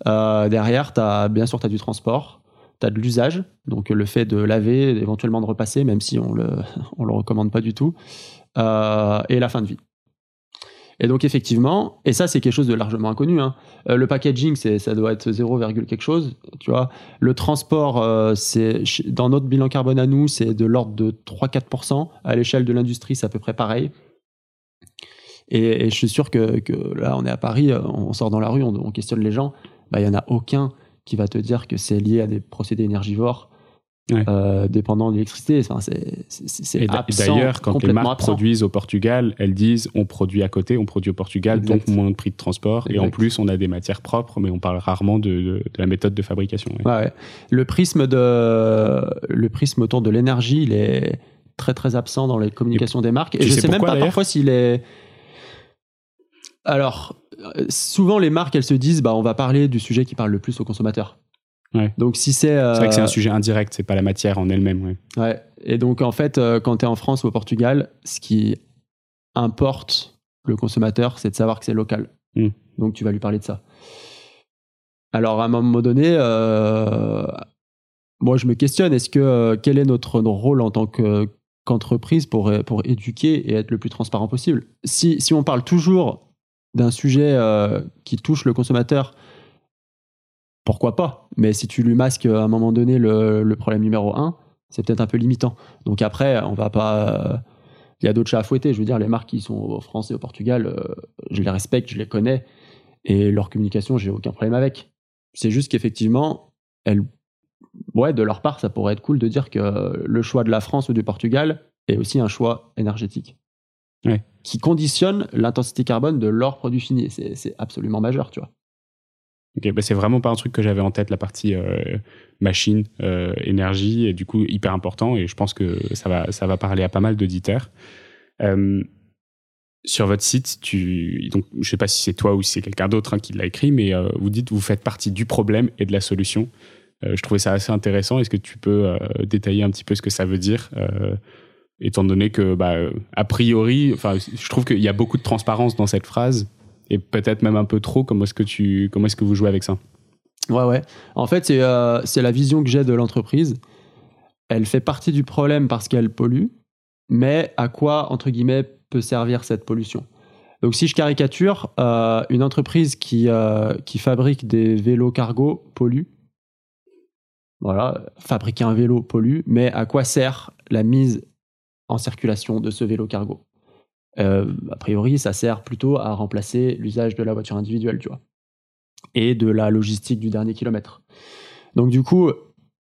[SPEAKER 2] Euh, derrière, as, bien sûr, tu as du transport, tu as de l'usage, donc le fait de laver, éventuellement de repasser, même si on le, [laughs] on le recommande pas du tout, euh, et la fin de vie. Et donc effectivement, et ça c'est quelque chose de largement inconnu, hein. Euh, le packaging ça doit être 0, quelque chose, tu vois. Le transport, euh, c'est, dans notre bilan carbone à nous, c'est de l'ordre de 3-4%. À l'échelle de l'industrie, c'est à peu près pareil. Et, je suis sûr que, là, on est à Paris, euh, on sort dans la rue, on, on questionne les gens, bah, il y en a aucun qui va te dire que c'est lié à des procédés énergivores
[SPEAKER 1] Ouais.
[SPEAKER 2] euh, dépendant de l'électricité. Enfin, c'est
[SPEAKER 1] d'ailleurs, quand les marques
[SPEAKER 2] absent.
[SPEAKER 1] produisent au Portugal, elles disent on produit à côté, on produit au Portugal,
[SPEAKER 2] Exact.
[SPEAKER 1] donc moins de prix de transport. Et en plus, on a des matières propres, mais on parle rarement de, de- de la méthode de fabrication. ouais.
[SPEAKER 2] Ouais, ouais. Le prisme de le prisme autour de l'énergie, il est très très absent dans les communications des marques. Et je
[SPEAKER 1] sais
[SPEAKER 2] sais même pas parfois s'il est. Alors, euh, souvent les marques, elles se disent, bah, on va parler du sujet qui parle le plus aux consommateurs.
[SPEAKER 1] Ouais.
[SPEAKER 2] Donc si c'est.
[SPEAKER 1] C'est vrai que c'est
[SPEAKER 2] euh,
[SPEAKER 1] un sujet indirect, c'est pas la matière en elle-même. ouais.
[SPEAKER 2] Ouais. Et donc, en fait, euh, quand tu es en France ou au Portugal, ce qui importe le consommateur, c'est de savoir que c'est local.
[SPEAKER 1] Mm.
[SPEAKER 2] Donc, tu vas lui parler de ça. Alors, à un moment donné, euh, moi, je me questionne est-ce que euh, quel est notre rôle en tant que- qu'entreprise pour, pour éduquer et être le plus transparent possible? Si, si on parle toujours d'un sujet euh, qui touche le consommateur, pourquoi pas Mais si tu lui masques à un moment donné le, le problème numéro un, c'est peut-être un peu limitant. Donc après, on va pas. euh, Il y a d'autres chats à fouetter. Je veux dire, les marques qui sont en France et au Portugal, euh, je les respecte, je les connais. Et leur communication, j'ai aucun problème avec. C'est juste qu'effectivement, elles. Ouais, de leur part, ça pourrait être cool de dire que le choix de la France ou du Portugal est aussi un choix énergétique.
[SPEAKER 1] Ouais.
[SPEAKER 2] Qui conditionne l'intensité carbone de leurs produits finis. C'est c'est absolument majeur, tu vois.
[SPEAKER 1] Ok, bah c'est vraiment pas un truc que j'avais en tête, la partie euh, machine, euh, énergie, et du coup hyper important, et je pense que ça va, ça va parler à pas mal d'auditeurs. Euh, sur votre site, tu, donc, je sais pas si c'est toi ou si c'est quelqu'un d'autre hein, qui l'a écrit, mais euh, vous dites vous faites partie du problème et de la solution. Je trouvais ça assez intéressant. Est-ce que tu peux détailler un petit peu ce que ça veut dire étant donné que, bah, a priori, je trouve qu'il y a beaucoup de transparence dans cette phrase, et peut-être même un peu trop. Comment est-ce que tu, comment est-ce que vous jouez avec ça?
[SPEAKER 2] Ouais, ouais. En fait, c'est euh, c'est la vision que j'ai de l'entreprise. Elle fait partie du problème parce qu'elle pollue, mais à quoi, entre guillemets, peut servir cette pollution? Donc, si je caricature, euh, une entreprise qui, euh, qui fabrique des vélos cargo pollue. Voilà, fabriquer un vélo pollue, mais à quoi sert la mise en circulation de ce vélo cargo? A priori, ça sert plutôt à remplacer l'usage de la voiture individuelle, tu vois et de la logistique du dernier kilomètre. Donc du coup,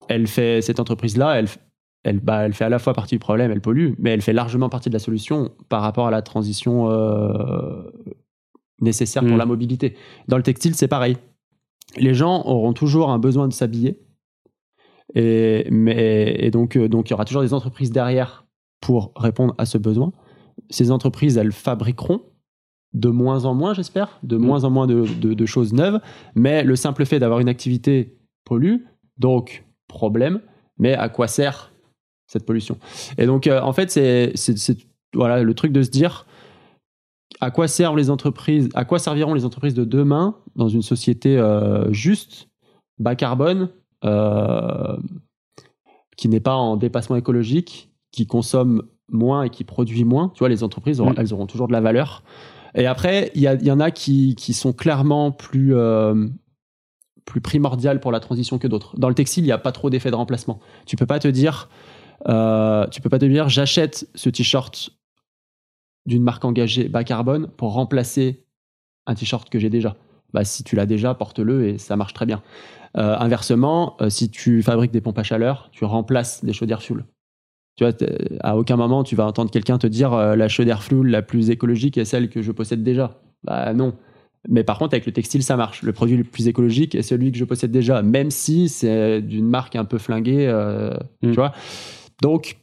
[SPEAKER 2] elle fait cette entreprise-là, elle, elle, bah, elle fait à la fois partie du problème, elle pollue, mais elle fait largement partie de la solution par rapport à la transition euh, nécessaire pour
[SPEAKER 1] Mm.
[SPEAKER 2] la mobilité. Dans le textile, c'est pareil. Les gens auront toujours un besoin de s'habiller, et, mais, et donc, euh, donc il y aura toujours des entreprises derrière pour répondre à ce besoin. Ces entreprises, elles fabriqueront de moins en moins, j'espère, de moins en moins de, de- de choses neuves, mais le simple fait d'avoir une activité pollue, donc problème, mais à quoi sert cette pollution? Et donc, euh, en fait, c'est- voilà, le truc de se dire à quoi servent les entreprises, à quoi serviront les entreprises de demain dans une société euh, juste, bas carbone, euh, qui n'est pas en dépassement écologique, qui consomme moins et qui produit moins. Tu vois, les entreprises, auront-
[SPEAKER 1] Mm.
[SPEAKER 2] elles auront toujours de la valeur. Et après, il y, y en a qui, qui sont clairement plus, euh, plus primordiales pour la transition que d'autres. Dans le textile, il n'y a pas trop d'effet de remplacement. Tu peux pas te dire, euh, tu peux pas te dire, j'achète ce t-shirt d'une marque engagée bas carbone pour remplacer un t-shirt que j'ai déjà. Bah, si tu l'as déjà, porte-le et ça marche très bien. Euh, inversement, euh, si tu fabriques des pompes à chaleur, tu remplaces des chaudières fuel. Tu vois, à aucun moment tu vas entendre quelqu'un te dire euh, la chaudière fuel la plus écologique est celle que je possède déjà. Bah non. Mais par contre, avec le textile, ça marche. Le produit le plus écologique est celui que je possède déjà, même si c'est d'une marque un peu flinguée. euh,
[SPEAKER 1] Mm.
[SPEAKER 2] Tu vois Donc,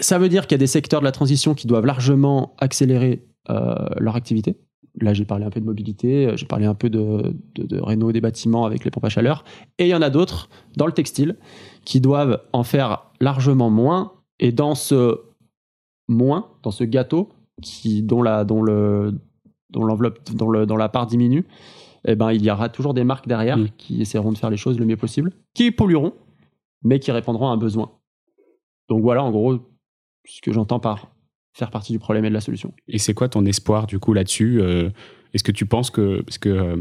[SPEAKER 2] ça veut dire qu'il y a des secteurs de la transition qui doivent largement accélérer euh, leur activité. Là, j'ai parlé un peu de mobilité, euh, j'ai parlé un peu de, de, de réno des bâtiments avec les pompes à chaleur. Et il y en a d'autres dans le textile qui doivent en faire largement moins. Et dans ce moins, dans ce gâteau, qui, dont, la, dont, le, dont l'enveloppe, dont, le, dont la part diminue, eh ben, il y aura toujours des marques derrière
[SPEAKER 1] Mm.
[SPEAKER 2] qui essaieront de faire les choses le mieux possible, qui pollueront, mais qui répondront à un besoin. Donc voilà, en gros, ce que j'entends par faire partie du problème et de la solution.
[SPEAKER 1] Et c'est quoi ton espoir du coup là-dessus Euh, Est-ce que tu penses que parce que euh,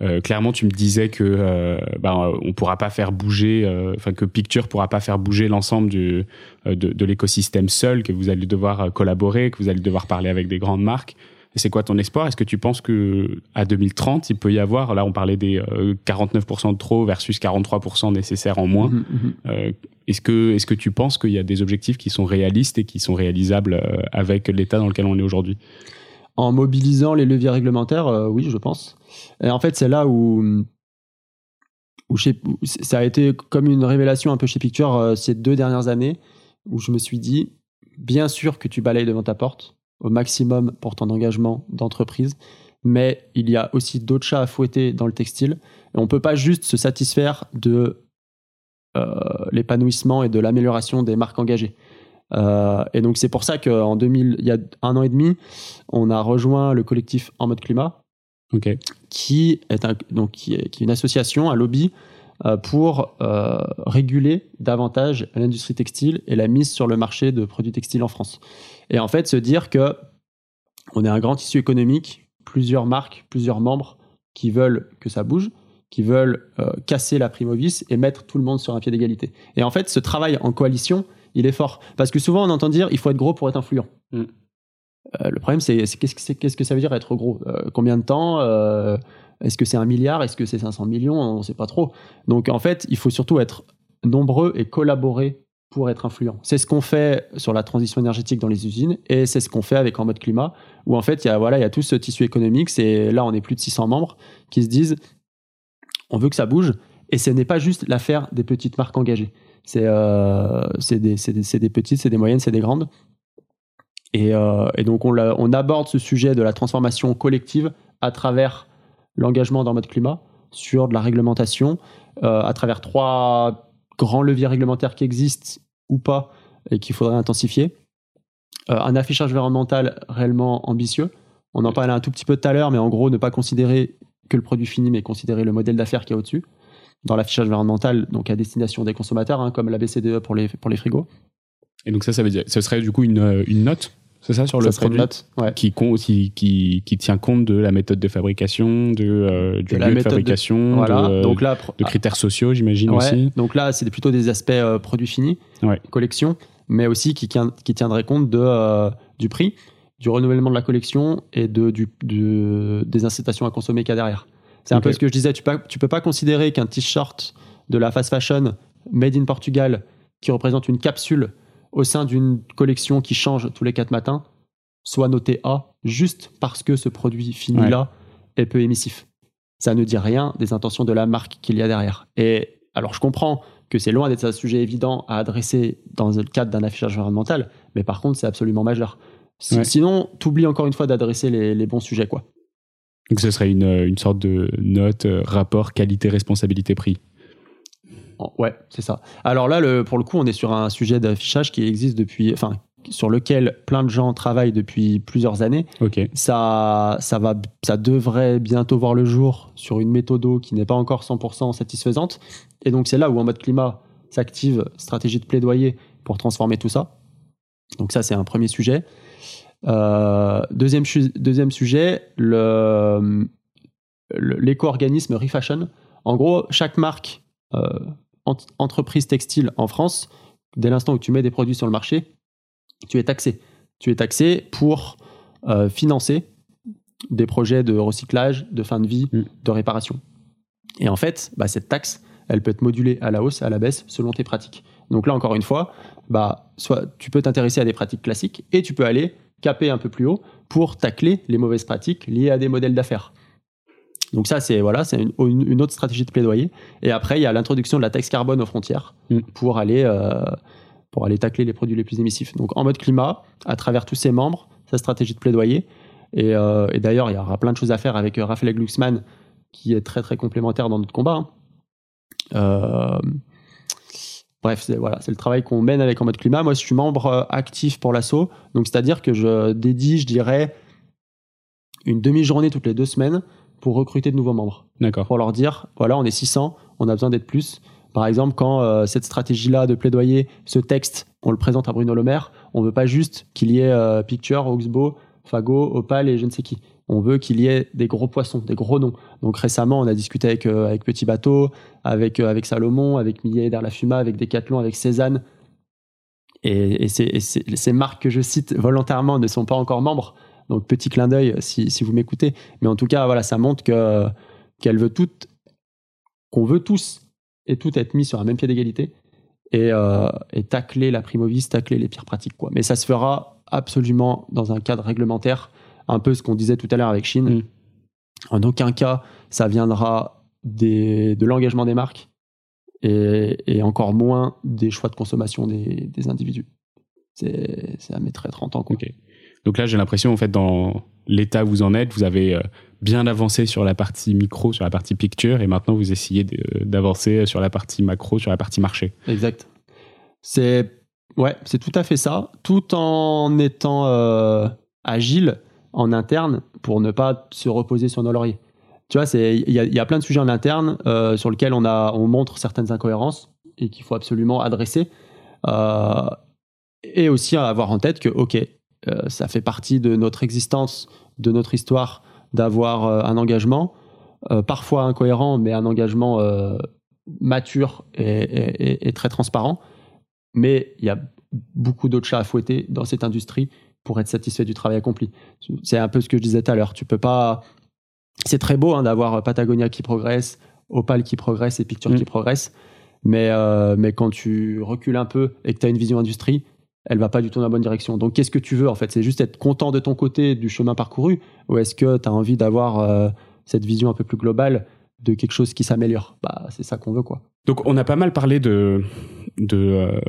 [SPEAKER 1] euh, clairement tu me disais que euh, bah, on pourra pas faire bouger, euh, enfin que Picture pourra pas faire bouger l'ensemble du euh, de, de l'écosystème seul, que vous allez devoir euh, collaborer, que vous allez devoir parler avec des grandes marques. c'est quoi ton espoir? Est-ce que tu penses que à 2030, il peut y avoir, là on parlait des 49% de trop versus 43% nécessaires en moins. Mhm, mhm. est-ce que, est-ce que tu penses qu'il y a des objectifs qui sont réalistes et qui sont réalisables avec l'état dans lequel on est aujourd'hui?
[SPEAKER 2] En mobilisant les leviers réglementaires, oui, je pense. Et en fait, c'est là où ça a été comme une révélation un peu chez Picture euh, ces deux dernières années, où je me suis dit, bien sûr que tu balayes devant ta porte au maximum pour ton engagement d'entreprise, mais il y a aussi d'autres chats à fouetter dans le textile. Et on ne peut pas juste se satisfaire de euh, l'épanouissement et de l'amélioration des marques engagées. Euh, et donc c'est pour ça qu'en 2000, il y a un an et demi, on a rejoint le collectif En mode climat, qui, est donc, qui, est, une association, un lobby euh, pour euh, réguler davantage l'industrie textile et la mise sur le marché de produits textiles en France. Et en fait, se dire que on est un grand tissu économique, plusieurs marques, plusieurs membres qui veulent que ça bouge, qui veulent euh, casser la primovis et mettre tout le monde sur un pied d'égalité. Et en fait, ce travail en coalition, il est fort. Parce que souvent, on entend dire il faut être gros pour être influent. Mm. Euh, le problème, c'est qu'est-ce que ça veut dire être gros? Euh, Combien de temps? Euh, Est-ce que c'est un milliard? Est-ce que c'est 500 millions? On ne sait pas trop. Donc en fait, il faut surtout être nombreux et collaborer pour être influent. C'est ce qu'on fait sur la transition énergétique dans les usines et c'est ce qu'on fait avec En mode climat, où en fait, il y a, voilà, il y a tout ce tissu économique. C'est Là, on est plus de 600 membres qui se disent on veut que ça bouge. Et ce n'est pas juste l'affaire des petites marques engagées. C'est des, petites, c'est des moyennes, c'est des grandes. Euh, et, donc on, aborde ce sujet de la transformation collective à travers l'engagement dans mode climat sur de la réglementation, euh, à travers trois grands leviers réglementaires qui existent ou pas et qu'il faudrait intensifier. Euh, un affichage environnemental réellement ambitieux. On en parlait un tout petit peu tout à l'heure, mais en gros, ne pas considérer que le produit fini, mais considérer le modèle d'affaires qui est au-dessus. Dans l'affichage environnemental, donc à destination des consommateurs, hein, comme la BCDE pour les, frigos.
[SPEAKER 1] Et donc ça, ça veut dire, ce serait du coup une note c'est ça sur le produit qui, qui, qui, tient compte de la méthode de fabrication, de, euh, du lieu de fabrication, de, donc là, de critères sociaux, j'imagine aussi.
[SPEAKER 2] Donc là, c'est plutôt des aspects euh, produits finis, collection, mais aussi qui, qui tiendrait compte de, euh, du prix, du renouvellement de la collection et de, du, des incitations à consommer qu'il y a derrière. C'est un peu ce que je disais, tu ne tu peux pas considérer qu'un t-shirt de la fast fashion made in Portugal qui représente une capsule au sein d'une collection qui change tous les quatre matins soit noté A juste parce que ce produit fini-là est peu émissif. Ça ne dit rien des intentions de la marque qu'il y a derrière. Et alors je comprends que c'est loin d'être un sujet évident à adresser dans le cadre d'un affichage environnemental, mais par contre c'est absolument majeur. Sinon, tu oublies encore une fois d'adresser les, bons sujets. quoi.
[SPEAKER 1] Donc ce serait une, une sorte de note, euh, rapport qualité-responsabilité-prix.
[SPEAKER 2] Ouais, c'est ça. Alors là, le, pour le coup, on est sur un sujet d'affichage qui existe depuis, enfin, sur lequel plein de gens travaillent depuis plusieurs années.
[SPEAKER 1] Ok.
[SPEAKER 2] Ça, ça va, ça devrait bientôt voir le jour sur une méthode qui n'est pas encore 100% satisfaisante. Et donc c'est là où en mode climat s'active stratégie de plaidoyer pour transformer tout ça. Donc ça, c'est un premier sujet. Euh, deuxième, deuxième sujet, le, l'éco-organisme Refashion. En gros, chaque marque euh, entreprise textile en France, dès l'instant où tu mets des produits sur le marché, tu es taxé. Tu es taxé pour euh, financer des projets de recyclage, de fin de vie, mm. de réparation. Et en fait, bah, cette taxe, elle peut être modulée à la hausse, à la baisse, selon tes pratiques. Donc là, encore une fois, bah, soit tu peux t'intéresser à des pratiques classiques et tu peux aller caper un peu plus haut pour tacler les mauvaises pratiques liées à des modèles d'affaires. Donc ça, c'est voilà, c'est une, autre stratégie de plaidoyer. Et après, il y a l'introduction de la taxe carbone aux frontières mm. pour aller euh, pour aller tacler les produits les plus émissifs. Donc en mode climat, à travers tous ses membres, sa stratégie de plaidoyer. Et, euh, d'ailleurs, il y aura plein de choses à faire avec euh, Raphaël Glucksmann, qui est très très complémentaire dans notre combat. Hein. bref, c'est voilà, c'est le travail qu'on mène avec en mode climat. Moi, je suis membre actif pour l'assaut, donc c'est-à-dire que je dédie, je dirais, une demi-journée toutes les deux semaines pour recruter de nouveaux membres.
[SPEAKER 1] D'accord.
[SPEAKER 2] Pour leur dire, voilà, on est 600, on a besoin d'être plus. Par exemple, quand euh, cette stratégie-là de plaidoyer, ce texte, on le présente à Bruno Le Maire, on veut pas juste qu'il y ait euh, Picture, Oxbow, Fago, Opal et je ne sais qui. On veut qu'il y ait des gros poissons, des gros noms. Donc récemment, on a discuté avec, euh, avec Petit Bateau, avec, avec Salomon, avec Millet la Fuma, avec Decathlon, avec Cézanne. Et, ces, marques que je cite volontairement ne sont pas encore membres, Donc petit clin d'œil si, si vous m'écoutez. Mais en tout cas, voilà, ça montre que qu'elle veut tout, qu'on veut tous et tout être mis sur un même pied d'égalité et, euh, et tacler la primovis, tacler les pires pratiques. Quoi. Mais ça se fera absolument dans un cadre réglementaire, un peu ce qu'on disait tout à l'heure avec Chine.
[SPEAKER 1] Mm.
[SPEAKER 2] En aucun cas, ça viendra des, de l'engagement des marques et, et, encore moins des choix de consommation des, des individus. C'est, ça mettrait 30 ans. Quoi.
[SPEAKER 1] Okay. Donc là, j'ai l'impression, en fait, dans l'état où vous en êtes, vous avez euh, bien avancé sur la partie micro, sur la partie picture, et maintenant vous essayez d'avancer sur la partie macro, sur la partie marché.
[SPEAKER 2] Exact. C'est ouais, c'est tout à fait ça, tout en étant euh, agile en interne pour ne pas se reposer sur nos lauriers. Tu vois, il y, a plein de sujets en interne euh, sur lesquels on, a, on montre certaines incohérences et qu'il faut absolument adresser. Euh, et aussi avoir en tête que, OK, euh, ça fait partie de notre existence, de notre histoire, d'avoir euh, un engagement, euh, parfois incohérent, mais un engagement mature et, et, et, très transparent. Mais il y a beaucoup d'autres chats à fouetter dans cette industrie pour être satisfait du travail accompli. C'est un peu ce que je disais tout à l'heure. Tu peux pas. C'est très beau hein, d'avoir Patagonia qui progresse, Opal qui progresse et Picture mmh. qui progresse. Mais, euh, mais quand tu recules un peu et que tu as une vision industrie, elle va pas du tout dans la bonne direction. Donc qu'est-ce que tu veux en fait? C'est juste être content de ton côté du chemin parcouru? Ou est-ce que tu as envie d'avoir euh, cette vision un peu plus globale de quelque chose qui s'améliore? Bah c'est ça qu'on veut quoi.
[SPEAKER 1] Donc on a pas mal parlé de de euh,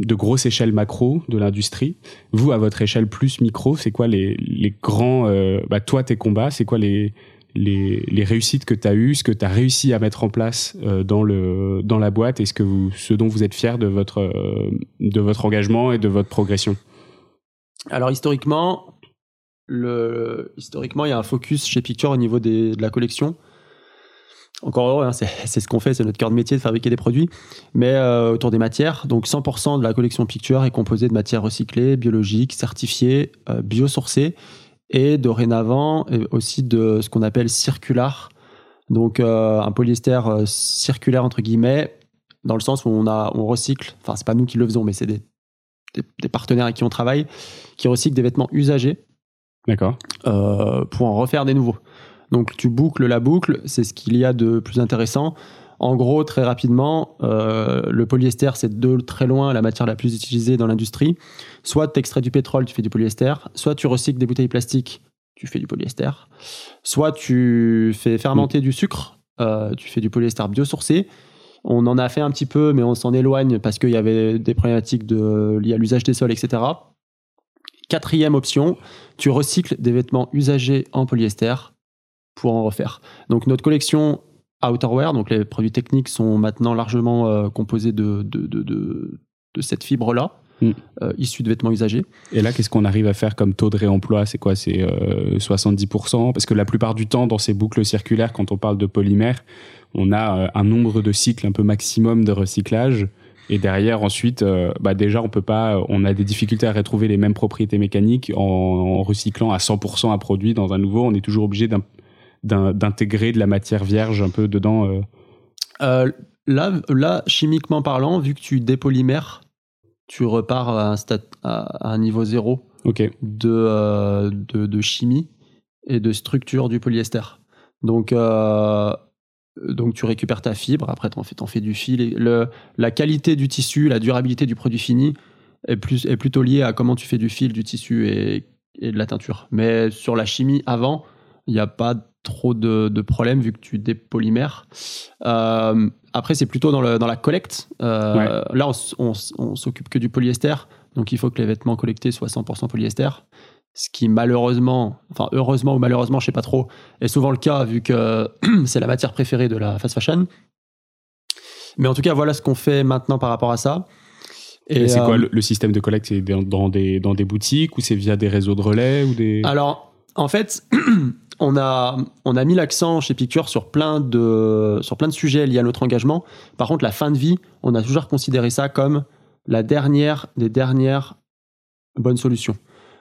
[SPEAKER 1] de grosses échelles macro de l'industrie. Vous à votre échelle plus micro, c'est quoi les les grands euh, bah toi tes combats, c'est quoi les les, réussites que tu as eues, ce que tu as réussi à mettre en place euh, dans, le, dans la boîte et ce, que vous, ce dont vous êtes fier de votre, euh, de votre engagement et de votre progression
[SPEAKER 2] Alors historiquement, historiquement, il y a un focus chez Picture au niveau de la collection. Encore heureux, hein, [laughs] c'est ce qu'on fait, c'est notre cœur de métier de fabriquer des produits, mais euh, autour des matières. Donc 100% de la collection Picture est composée de matières recyclées, biologiques, certifiées, biosourcées et dorénavant aussi de ce qu'on appelle circular. Donc euh, un polyester euh, circulaire entre guillemets, dans le sens où on a on recycle. Enfin c'est pas nous qui le faisons, mais c'est des, des, des, partenaires avec qui on travaille qui recyclent des vêtements usagés.
[SPEAKER 1] D'accord.
[SPEAKER 2] Euh, pour en refaire des nouveaux. Donc tu boucles la boucle, c'est ce qu'il y a de plus intéressant. En gros, très rapidement, euh, le polyester, c'est de très loin la matière la plus utilisée dans l'industrie. Soit tu extrais du pétrole, tu fais du polyester. Soit tu recycles des bouteilles plastiques, tu fais du polyester. Soit tu fais fermenter du sucre, euh, tu fais du polyester biosourcé. On en a fait un petit peu, mais on s'en éloigne parce qu'il y avait des problématiques liées à l'usage des sols, etc. Quatrième option, tu recycles des vêtements usagés en polyester pour en refaire. Donc notre collection outerwear, donc les produits techniques sont maintenant largement euh, composés de, de, de, de, de cette fibre-là. Mm. Euh, issue de vêtements usagés.
[SPEAKER 1] Et là, qu'est-ce qu'on arrive à faire comme taux de réemploi? C'est quoi? C'est euh, 70% Parce que la plupart du temps, dans ces boucles circulaires, quand on parle de polymère, on a euh, un nombre de cycles un peu maximum de recyclage. Et derrière, ensuite, euh, bah déjà, on peut pas, on a des difficultés à retrouver les mêmes propriétés mécaniques en, en recyclant à 100% un produit dans un nouveau. On est toujours obligé d'un d'intégrer de la matière vierge un peu dedans euh.
[SPEAKER 2] Euh, là, là, chimiquement parlant, vu que tu dépolymères, tu repars à un, à, un niveau zéro
[SPEAKER 1] okay.
[SPEAKER 2] de, euh, de, de, chimie et de structure du polyester. Donc, euh, donc tu récupères ta fibre, après tu en fais, fais du fil. Et le, la qualité du tissu, la durabilité du produit fini est, plus, est plutôt liée à comment tu fais du fil, du tissu et, et de la teinture. Mais sur la chimie avant, il n'y a pas trop de, de, problèmes vu que tu dépolymères. Euh, après, c'est plutôt dans, le, dans, la collecte. Euh, ouais. Là, on, on, on s'occupe que du polyester, donc il faut que les vêtements collectés soient 100% polyester. Ce qui malheureusement, enfin heureusement ou malheureusement, je sais pas trop, est souvent le cas vu que [clears throat] c'est la matière préférée de la fast fashion. Mais en tout cas, voilà ce qu'on fait maintenant par rapport à ça.
[SPEAKER 1] Et, Et c'est euh, quoi le, le, système de collecte? C'est dans des, dans des boutiques ou c'est via des réseaux de relais ou des...
[SPEAKER 2] Alors, en fait, [clears throat] on a, mis l'accent chez Picture sur plein, de, sur plein de sujets liés à notre engagement. Par contre, la fin de vie, on a toujours considéré ça comme la dernière des dernières bonnes solutions.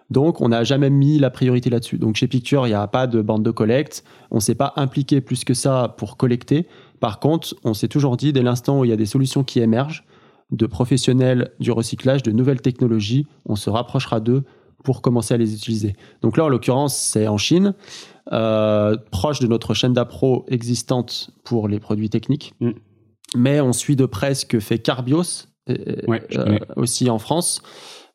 [SPEAKER 2] Donc, on n'a jamais mis la priorité là-dessus. Donc, chez Picture, il n'y a pas de bande de collecte. On ne s'est pas impliqué plus que ça pour collecter. Par contre, on s'est toujours dit, dès l'instant où il y a des solutions qui émergent, de professionnels du recyclage, de nouvelles technologies, on se rapprochera d'eux pour commencer à les utiliser. Donc là, en l'occurrence, c'est en Chine, euh, proche de notre chaîne d'appro existante pour les produits techniques.
[SPEAKER 1] Mm.
[SPEAKER 2] Mais on suit de près ce que fait Carbios, euh,
[SPEAKER 1] Ouais,
[SPEAKER 2] euh, aussi en France,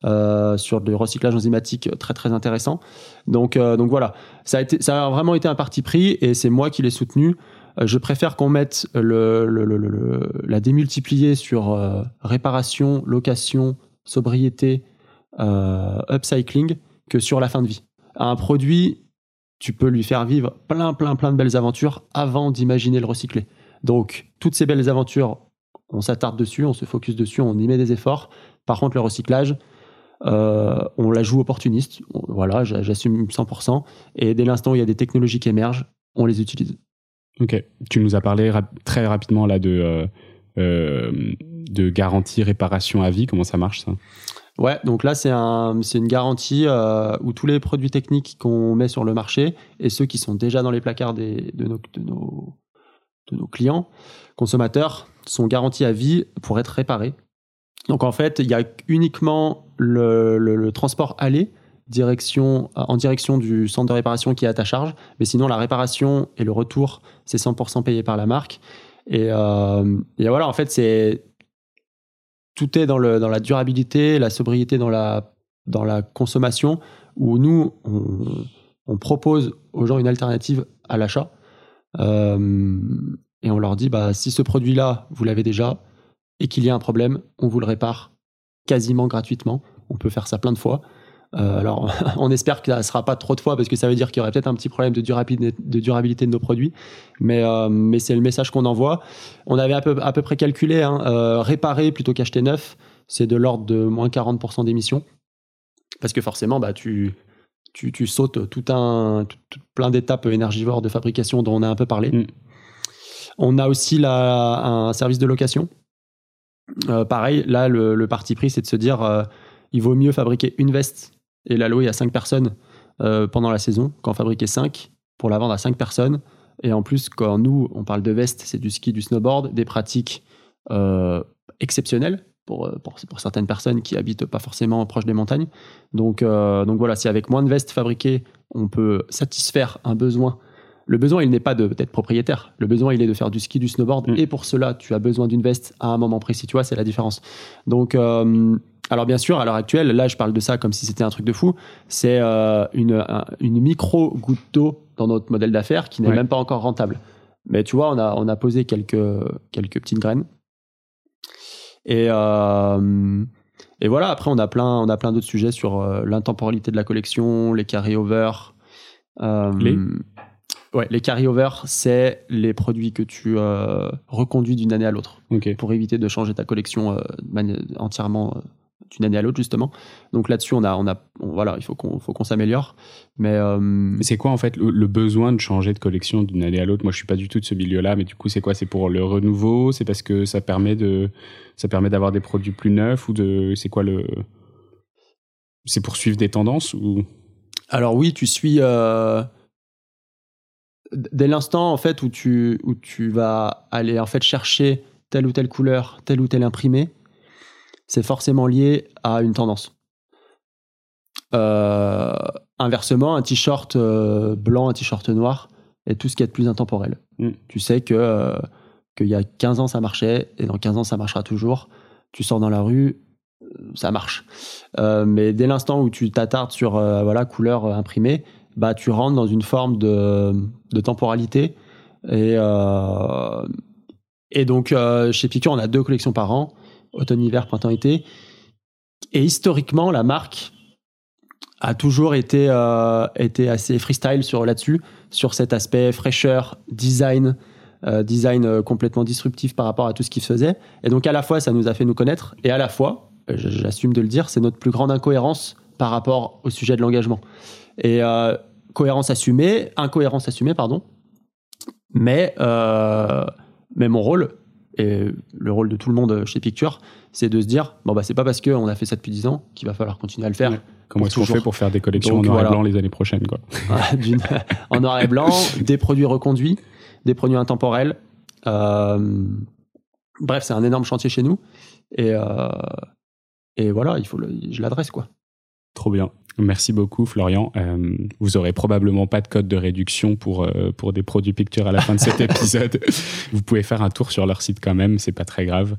[SPEAKER 2] euh, sur du recyclage enzymatique très très intéressant. Donc, euh, donc voilà, ça a, été, ça a vraiment été un parti pris et c'est moi qui l'ai soutenu. Euh, Je préfère qu'on mette le, le- le- le- le- la démultiplier sur réparation, location, sobriété, upcycling que sur la fin de vie. Un produit, tu peux lui faire vivre plein, plein, plein de belles aventures avant d'imaginer le recycler. Donc, toutes ces belles aventures, on s'attarde dessus, on se focus dessus, on y met des efforts. Par contre, le recyclage, euh, on la joue opportuniste. Voilà, j'a- j'assume 100%. Et dès l'instant où il y a des technologies qui émergent, on les utilise.
[SPEAKER 1] Ok. Tu nous as parlé très rapidement là de, euh, euh, de garantie réparation à vie. Comment ça marche ça?
[SPEAKER 2] Ouais, donc là, c'est un, une garantie euh, où tous les produits techniques qu'on met sur le marché et ceux qui sont déjà dans les placards des- de, nos, de, nos, clients consommateurs sont garantis à vie pour être réparés. Donc en fait, il y a uniquement le transport aller direction, en direction du centre de réparation qui est à ta charge, mais sinon la réparation et le retour, c'est 100% payé par la marque. Et, euh, et voilà, en fait, c'est tout est dans, la durabilité, la sobriété dans la, consommation, où nous, on, on propose aux gens une alternative à l'achat. Euh, et on leur dit, bah, si ce produit-là, vous l'avez déjà, et qu'il y a un problème, on vous le répare quasiment gratuitement. On peut faire ça plein de fois. Euh, alors, [laughs] on espère que ça ne sera pas trop de fois parce que ça veut dire qu'il y aurait peut-être un petit problème de durabilité de, durabilité de nos produits. Mais, euh, mais c'est le message qu'on envoie. On avait à peu, à peu près calculé, hein, euh, réparer plutôt qu'acheter neuf, c'est de l'ordre de moins 40% d'émissions. Parce que forcément, bah, tu, tu, tu sautes tout un, tout- tout- plein d'étapes énergivores de fabrication dont on a un peu parlé.
[SPEAKER 1] Mm.
[SPEAKER 2] On a aussi un service de location. Pareil, là, le, le parti pris, c'est de se dire il vaut mieux fabriquer une veste et la louer à 5 personnes euh, pendant la saison qu'en fabriquer 5 pour la vendre à 5 personnes. Et en plus, quand nous, on parle de veste, c'est du ski, du snowboard, des pratiques euh, exceptionnelles pour, euh, pour, pour certaines personnes qui habitent pas forcément proche des montagnes. Donc, euh, donc voilà, si avec moins de vestes fabriquées, on peut satisfaire un besoin. Le besoin, il n'est pas d'être propriétaire. Le besoin, il est de faire du ski, du snowboard.
[SPEAKER 1] Mm.
[SPEAKER 2] Et pour cela, tu as besoin d'une veste à un moment précis. Tu vois, c'est la différence. Donc, euh, alors bien sûr, à l'heure actuelle, là, je parle de ça comme si c'était un truc de fou. C'est euh, une, un- une micro goutte d'eau dans notre modèle d'affaires qui n'est
[SPEAKER 1] Ouais.
[SPEAKER 2] même pas encore rentable. Mais tu vois, on a, on a posé quelques, quelques petites graines. Et, euh, et voilà, après, on a plein, on a plein d'autres sujets sur euh, l'intemporalité de la collection, les carry-over.
[SPEAKER 1] Les?
[SPEAKER 2] Ouais, les carry-over, c'est les produits que tu euh, reconduis d'une année à l'autre pour éviter de changer ta collection euh, entièrement euh, d'une année à l'autre, justement. Donc là-dessus, on a, on a, on- voilà, il faut qu'on, faut qu'on s'améliore. Mais euh,
[SPEAKER 1] c'est quoi en fait le, le besoin de changer de collection d'une année à l'autre? Moi, je suis pas du tout de ce milieu-là, mais du coup, c'est quoi? C'est pour le renouveau? C'est parce que ça permet de, ça permet d'avoir des produits plus neufs ou de, c'est quoi le C'est pour suivre des tendances ou?
[SPEAKER 2] Alors oui, tu suis euh, dès l'instant en fait où tu où tu vas aller en fait chercher telle ou telle couleur, tel ou tel imprimé, c'est forcément lié à une tendance. Euh, inversement, un t-shirt euh, blanc, un t-shirt noir est tout ce qui est de plus intemporel.
[SPEAKER 1] Mm.
[SPEAKER 2] Tu sais que euh, qu'il y a 15 ans ça marchait et dans 15 ans ça marchera toujours. Tu sors dans la rue, ça marche. Euh, mais dès l'instant où tu t'attardes sur voilà couleur imprimée, bah tu rentres dans une forme de, de temporalité et et donc chez Picture on a deux collections par an, automne hiver printemps été et historiquement la marque a toujours été euh, été assez freestyle sur là-dessus sur cet aspect fraîcheur design euh, design euh, complètement disruptif par rapport à tout ce qu'il faisait et donc à la fois ça nous a fait nous connaître et à la fois j'assume de le dire c'est notre plus grande incohérence par rapport au sujet de l'engagement et cohérence assumée, incohérence assumée, pardon. Mais, mais mon rôle, et le rôle de tout le monde chez Picture, c'est de se dire bon, bah, c'est pas parce qu'on a fait ça depuis 10 ans qu'il va falloir continuer à le faire.
[SPEAKER 1] Ouais. comment est-ce qu'on fait pour faire des collections
[SPEAKER 2] Donc,
[SPEAKER 1] en noir
[SPEAKER 2] voilà.
[SPEAKER 1] et blanc les années prochaines quoi [laughs]
[SPEAKER 2] en noir et blanc, des produits reconduits, des produits intemporels. Euh, bref, c'est un énorme chantier chez nous. Et, euh, et voilà, il faut le- je l'adresse quoi.
[SPEAKER 1] Trop bien. Merci beaucoup, Florian. Euh, vous aurez probablement pas de code de réduction pour, euh, pour des produits pictures à la fin de cet [laughs] épisode. vous pouvez faire un tour sur leur site quand même, c'est pas très grave.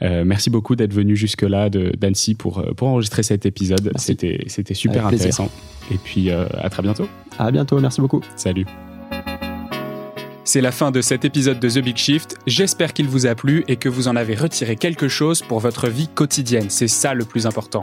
[SPEAKER 1] Euh, merci beaucoup d'être venu jusque-là d'Annecy pour, pour enregistrer cet épisode. C'était super intéressant. Et puis à très bientôt.
[SPEAKER 2] À bientôt, merci beaucoup.
[SPEAKER 1] Salut.
[SPEAKER 3] C'est la fin de cet épisode de The Big Shift. J'espère qu'il vous a plu et que vous en avez retiré quelque chose pour votre vie quotidienne. C'est ça le plus important.